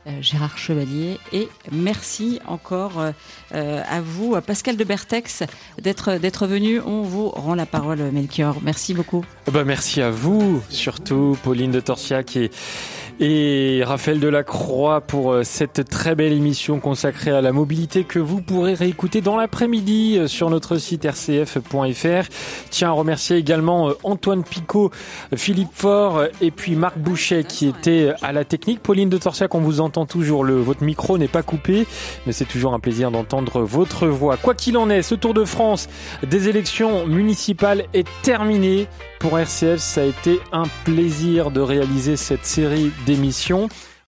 euh, Gérard Chevalier et merci encore euh, euh, à vous euh, Pascal de Bertex d'être d'être venu. On vous rend la parole Melchior. Merci beaucoup. Eh ben, merci à vous, surtout Pauline de Torsiac et, et Raphaël Delacroix pour euh, cette très belle émission consacrée à la mobilité que vous pourrez réécouter dans l'après-midi euh, sur notre site rcf.fr. Tiens à remercier également euh, Antoine Picot, Philippe Faure et puis Marc Bouchet qui était à la technique. Pauline de Torsiac, on vous entend toujours, le, votre micro n'est pas coupé, mais c'est toujours un plaisir d'entendre votre voix. Quoi qu'il en est, ce Tour de France des élections municipales est terminé. Pour RCF, ça a été un plaisir de réaliser cette série d'émissions.